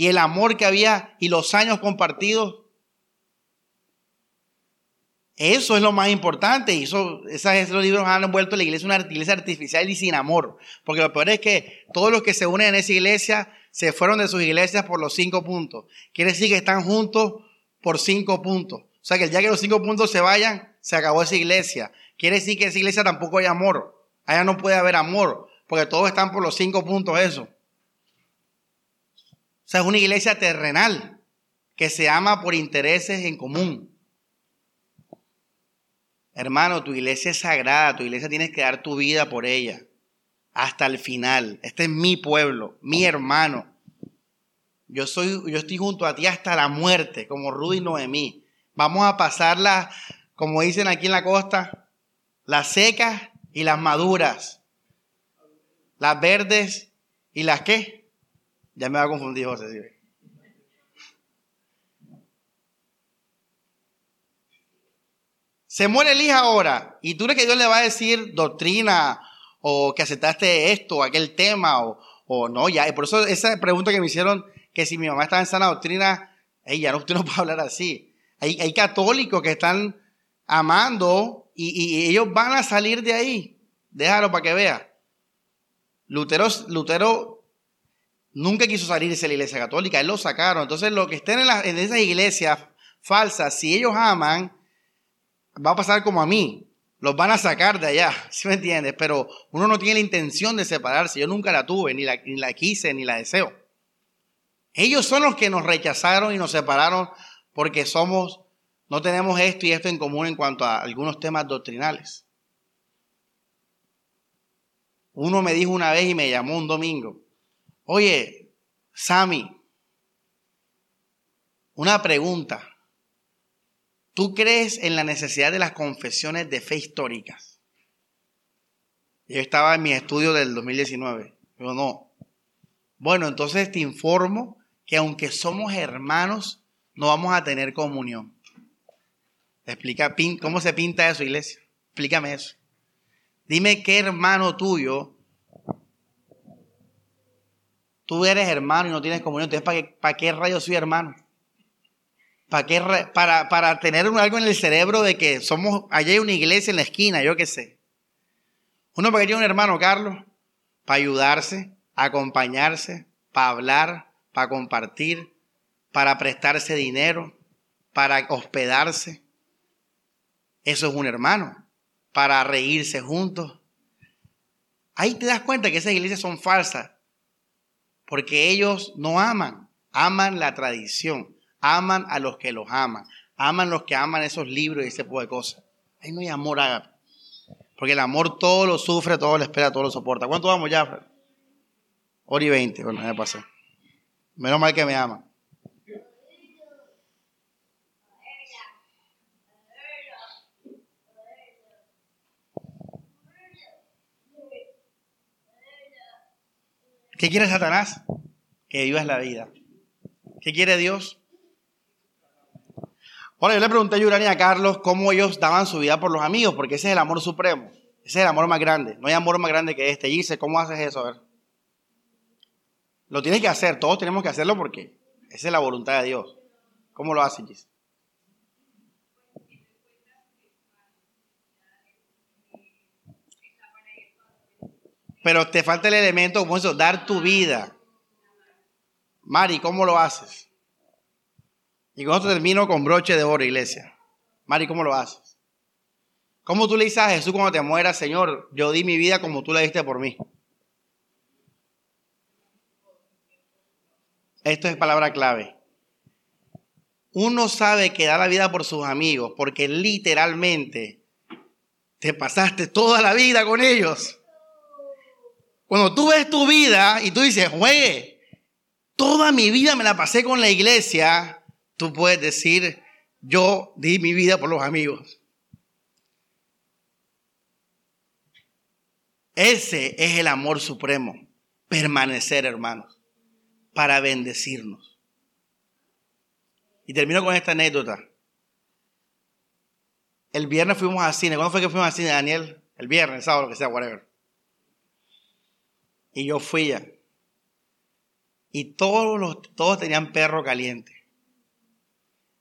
y el amor que había y los años compartidos. Eso es lo más importante. Y eso, esos libros han envuelto a la iglesia una iglesia artificial y sin amor. Porque lo peor es que todos los que se unen en esa iglesia se fueron de sus iglesias por los cinco puntos. Quiere decir que están juntos por cinco puntos. O sea que el día que los cinco puntos se vayan, se acabó esa iglesia. Quiere decir que en esa iglesia tampoco hay amor. Allá no puede haber amor. Porque todos están por los cinco puntos eso. Sea, es una iglesia terrenal que se ama por intereses en común. Hermano, tu iglesia es sagrada, tu iglesia tienes que dar tu vida por ella hasta el final. Este es mi pueblo, mi hermano. Yo, soy, yo estoy junto a ti hasta la muerte, como Rudy Noemí. Vamos a pasarla, como dicen aquí en la costa, las secas y las maduras. Las verdes y las qué? Ya me va a confundir José. Se muere el hijo ahora y tú crees que Dios le va a decir doctrina o que aceptaste esto aquel tema o, o no, ya. Y por eso esa pregunta que me hicieron, que si mi mamá estaba en sana doctrina, ella no, usted no puede hablar así. Hay, hay católicos que están amando y, ellos van a salir de ahí. Déjalo para que vea. Lutero, Lutero nunca quiso salirse de la iglesia católica, él lo sacaron. Entonces, lo que estén en, en esas iglesias falsas, si ellos aman, va a pasar como a mí. Los van a sacar de allá, ¿sí me entiendes? Pero uno no tiene la intención de separarse. Yo nunca la tuve, ni la, ni la quise, ni la deseo. Ellos son los que nos rechazaron y nos separaron porque somos, no tenemos esto y esto en común en cuanto a algunos temas doctrinales. Uno me dijo una vez y me llamó un domingo, oye, Sammy, una pregunta. ¿Tú crees en la necesidad de las confesiones de fe históricas? Yo estaba en mi estudio del 2019. Yo no. Bueno, entonces te informo que aunque somos hermanos, no vamos a tener comunión. Explica cómo se pinta eso, iglesia. Explícame eso. Dime qué hermano tuyo, tú eres hermano y no tienes comunión. Entonces, ¿para qué, para qué rayos soy hermano? ¿Para, qué, para, para tener algo en el cerebro de que somos, allá hay una iglesia en la esquina, yo qué sé. Uno para que tiene un hermano, Carlos, para ayudarse, acompañarse, para hablar, para compartir, para prestarse dinero, para hospedarse. Eso es un hermano, para reírse juntos. Ahí te das cuenta que esas iglesias son falsas, porque ellos no aman, aman la tradición, aman a los que los aman, aman los que aman esos libros y ese tipo de cosas. Ahí no hay amor Porque el amor todo lo sufre, todo lo espera, todo lo soporta. ¿Cuánto vamos ya? Hora y veinte, bueno, ya pasé. Menos mal que me ama. ¿Qué quiere Satanás? Que vivas la vida. ¿Qué quiere Dios? Ahora yo le pregunté a Yurani y a Carlos cómo ellos daban su vida por los amigos, porque ese es el amor supremo. Ese es el amor más grande. No hay amor más grande que este. Y dice, ¿cómo haces eso? A ver. Lo tienes que hacer, todos tenemos que hacerlo porque esa es la voluntad de Dios. ¿Cómo lo haces, Gis? Pero te falta el elemento como eso, dar tu vida. Mari, ¿cómo lo haces? Y con termino con broche de oro, iglesia. Mari, ¿cómo lo haces? ¿Cómo tú le dices a Jesús cuando te mueras, Señor, yo di mi vida como tú la diste por mí? Esto es palabra clave. Uno sabe que da la vida por sus amigos porque literalmente te pasaste toda la vida con ellos. Cuando tú ves tu vida y tú dices, güey, toda mi vida me la pasé con la iglesia, tú puedes decir, yo di mi vida por los amigos. Ese es el amor supremo, permanecer, hermanos para bendecirnos. Y termino con esta anécdota. El viernes fuimos al cine. ¿Cuándo fue que fuimos al cine, Daniel? El viernes, sábado, lo que sea, whatever. Y yo fui ya. Y todos, los, todos tenían perro caliente.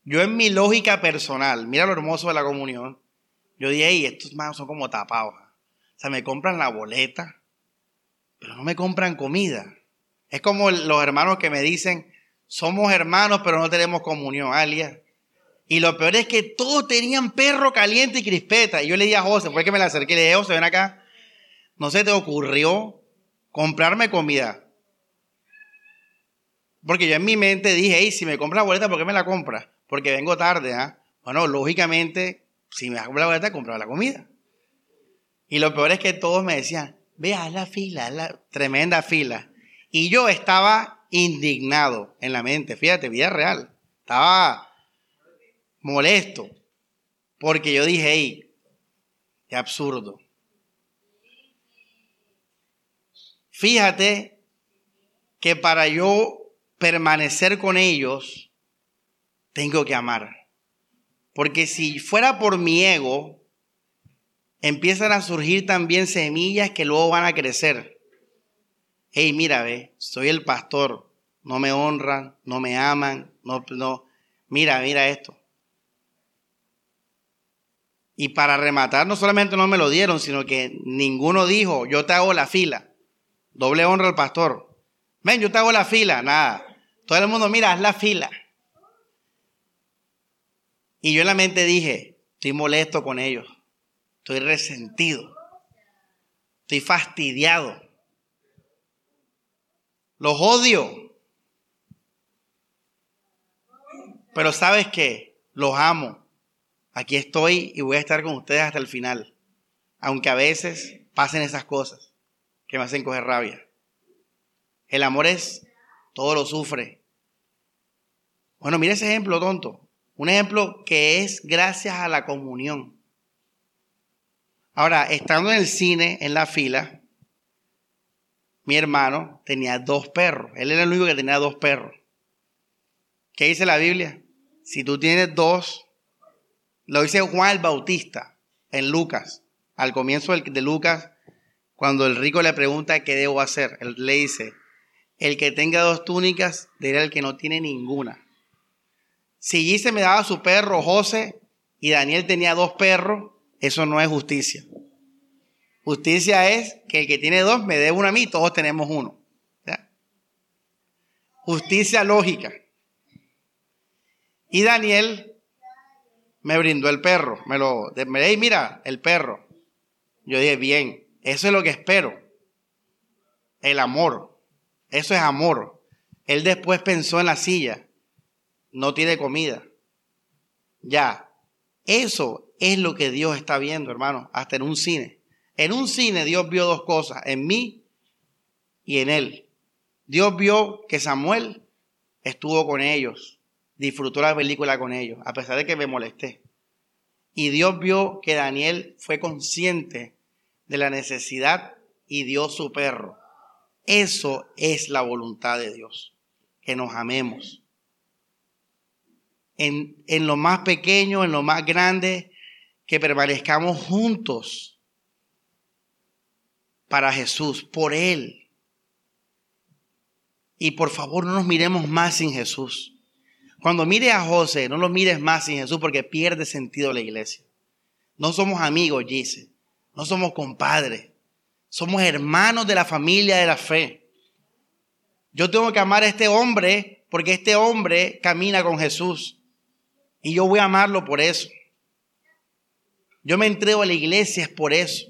Yo en mi lógica personal, mira lo hermoso de la comunión, yo dije, hey, estos manos son como tapados. O sea, me compran la boleta, pero no me compran comida. Es como los hermanos que me dicen, somos hermanos, pero no tenemos comunión, alia. Y lo peor es que todos tenían perro caliente y crispeta. Y yo le dije a José, fue que me la acerqué, le dije, José, ven acá. ¿No se te ocurrió comprarme comida? Porque yo en mi mente dije, hey, si me compras la boleta, ¿por qué me la compras? Porque vengo tarde, ¿ah? Bueno, lógicamente, si me compras la boleta, compraba la comida. Y lo peor es que todos me decían, vea la fila, la tremenda fila. Y yo estaba indignado en la mente, fíjate, vida real. Estaba molesto. Porque yo dije, hey, qué absurdo. Fíjate que para yo permanecer con ellos, tengo que amar. Porque si fuera por mi ego, empiezan a surgir también semillas que luego van a crecer hey, mira, ve, soy el pastor, no me honran, no me aman, no, no, mira, mira esto. Y para rematar, no solamente no me lo dieron, sino que ninguno dijo, yo te hago la fila. Doble honra al pastor. Ven, yo te hago la fila. Nada. Todo el mundo, mira, haz la fila. Y yo en la mente dije, estoy molesto con ellos. Estoy resentido. Estoy fastidiado. Los odio. Pero sabes que los amo. Aquí estoy y voy a estar con ustedes hasta el final. Aunque a veces pasen esas cosas que me hacen coger rabia. El amor es, todo lo sufre. Bueno, mira ese ejemplo tonto. Un ejemplo que es gracias a la comunión. Ahora, estando en el cine, en la fila, mi hermano tenía dos perros. Él era el único que tenía dos perros. ¿Qué dice la Biblia? Si tú tienes dos, lo dice Juan el Bautista en Lucas, al comienzo de Lucas, cuando el rico le pregunta qué debo hacer, él le dice, el que tenga dos túnicas, dirá el que no tiene ninguna. Si Gise me daba su perro José y Daniel tenía dos perros, eso no es justicia. Justicia es que el que tiene dos me dé uno a mí, todos tenemos uno. Justicia lógica. Y Daniel me brindó el perro. Me lo, me mira, el perro. Yo dije, bien, eso es lo que espero. El amor. Eso es amor. Él después pensó en la silla no tiene comida. Ya, eso es lo que Dios está viendo, hermano, hasta en un cine. En un cine Dios vio dos cosas, en mí y en él. Dios vio que Samuel estuvo con ellos, disfrutó la película con ellos, a pesar de que me molesté. Y Dios vio que Daniel fue consciente de la necesidad y dio su perro. Eso es la voluntad de Dios, que nos amemos en, lo más pequeño, en lo más grande, que permanezcamos juntos para Jesús, por Él. Y por favor no nos miremos más sin Jesús. Cuando mire a José, no lo mires más sin Jesús porque pierde sentido la iglesia. No somos amigos, dice. No somos compadres. Somos hermanos de la familia de la fe. Yo tengo que amar a este hombre porque este hombre camina con Jesús. Y yo voy a amarlo por eso. Yo me entrego a la iglesia es por eso.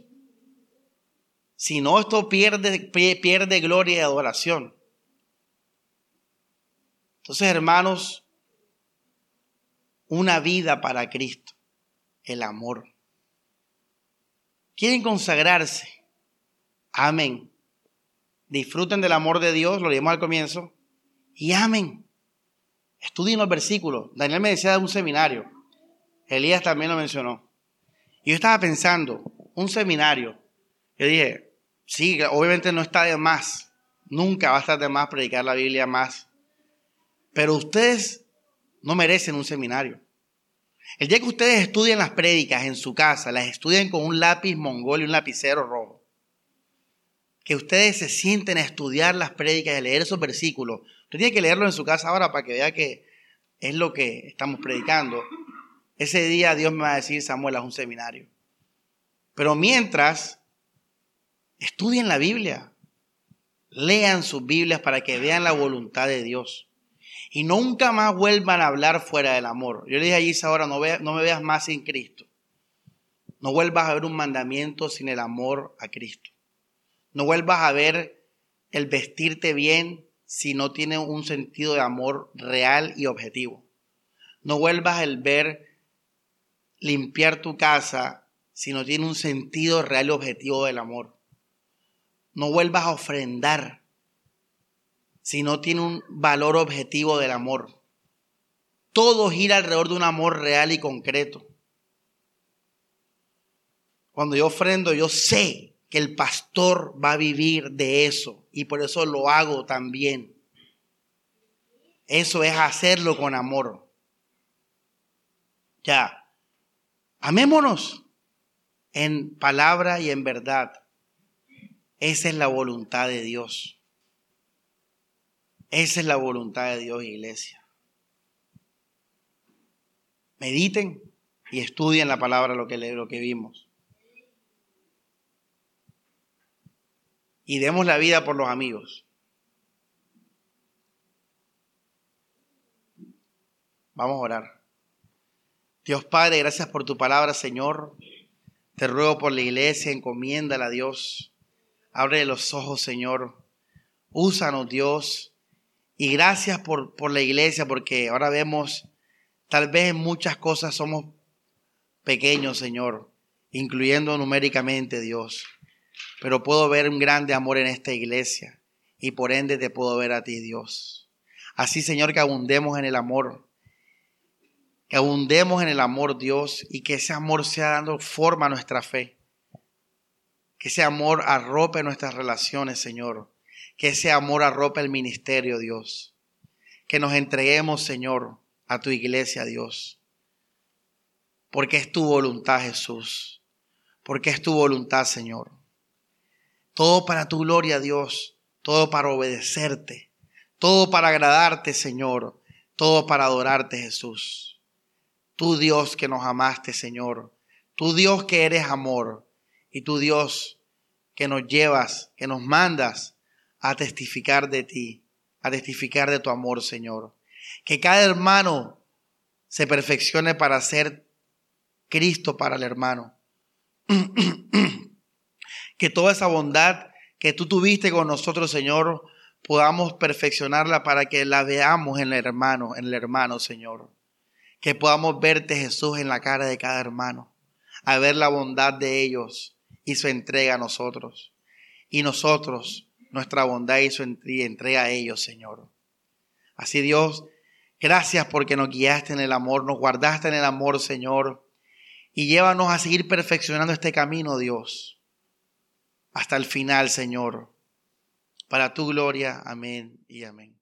Si no, esto pierde, pierde gloria y adoración. Entonces, hermanos, una vida para Cristo, el amor. ¿Quieren consagrarse? Amén. Disfruten del amor de Dios, lo leímos al comienzo, y amen. Estudien los versículos. Daniel me decía de un seminario. Elías también lo mencionó. Y yo estaba pensando, un seminario. Yo dije, sí, obviamente no está de más. Nunca va a estar de más predicar la Biblia más. Pero ustedes no merecen un seminario. El día que ustedes estudien las prédicas en su casa, las estudien con un lápiz mongol y un lapicero rojo. Que ustedes se sienten a estudiar las prédicas y a leer esos versículos Usted tiene que leerlo en su casa ahora para que vea que es lo que estamos predicando. Ese día Dios me va a decir, Samuel, es un seminario. Pero mientras, estudien la Biblia. Lean sus Biblias para que vean la voluntad de Dios. Y nunca más vuelvan a hablar fuera del amor. Yo le dije a Isa ahora, no, no me veas más sin Cristo. No vuelvas a ver un mandamiento sin el amor a Cristo. No vuelvas a ver el vestirte bien si no tiene un sentido de amor real y objetivo. No vuelvas a ver limpiar tu casa si no tiene un sentido real y objetivo del amor. No vuelvas a ofrendar si no tiene un valor objetivo del amor. Todo gira alrededor de un amor real y concreto. Cuando yo ofrendo, yo sé que el pastor va a vivir de eso y por eso lo hago también. Eso es hacerlo con amor. Ya, amémonos en palabra y en verdad. Esa es la voluntad de Dios. Esa es la voluntad de Dios, iglesia. Mediten, y estudien la palabra lo que, lo que vimos. Y demos la vida por los amigos. Vamos a orar. Dios Padre, gracias por tu palabra, Señor. Te ruego por la iglesia, encomiéndala a Dios. Abre los ojos, Señor. Úsanos, Dios. Y gracias por, por la iglesia, porque ahora vemos, tal vez en muchas cosas somos pequeños, Señor, incluyendo numéricamente, Dios. Pero puedo ver un grande amor en esta iglesia y por ende te puedo ver a ti, Dios. Así, Señor, que abundemos en el amor, que abundemos en el amor, Dios, y que ese amor sea dando forma a nuestra fe. Que ese amor arrope nuestras relaciones, Señor. Que ese amor arrope el ministerio, Dios. Que nos entreguemos, Señor, a tu iglesia, Dios. Porque es tu voluntad, Jesús. Porque es tu voluntad, Señor. Todo para tu gloria, Dios. Todo para obedecerte. Todo para agradarte, Señor. Todo para adorarte, Jesús. Tú Dios que nos amaste, Señor. Tú Dios que eres amor. Y tú Dios que nos llevas, que nos mandas a testificar de ti, a testificar de tu amor, Señor. Que cada hermano se perfeccione para ser Cristo para el hermano. que toda esa bondad que tú tuviste con nosotros, Señor, podamos perfeccionarla para que la veamos en el hermano, en el hermano, Señor que podamos verte Jesús en la cara de cada hermano, a ver la bondad de ellos y su entrega a nosotros. Y nosotros, nuestra bondad y su entrega a ellos, Señor. Así Dios, gracias porque nos guiaste en el amor, nos guardaste en el amor, Señor. Y llévanos a seguir perfeccionando este camino, Dios, hasta el final, Señor. Para tu gloria, amén y amén.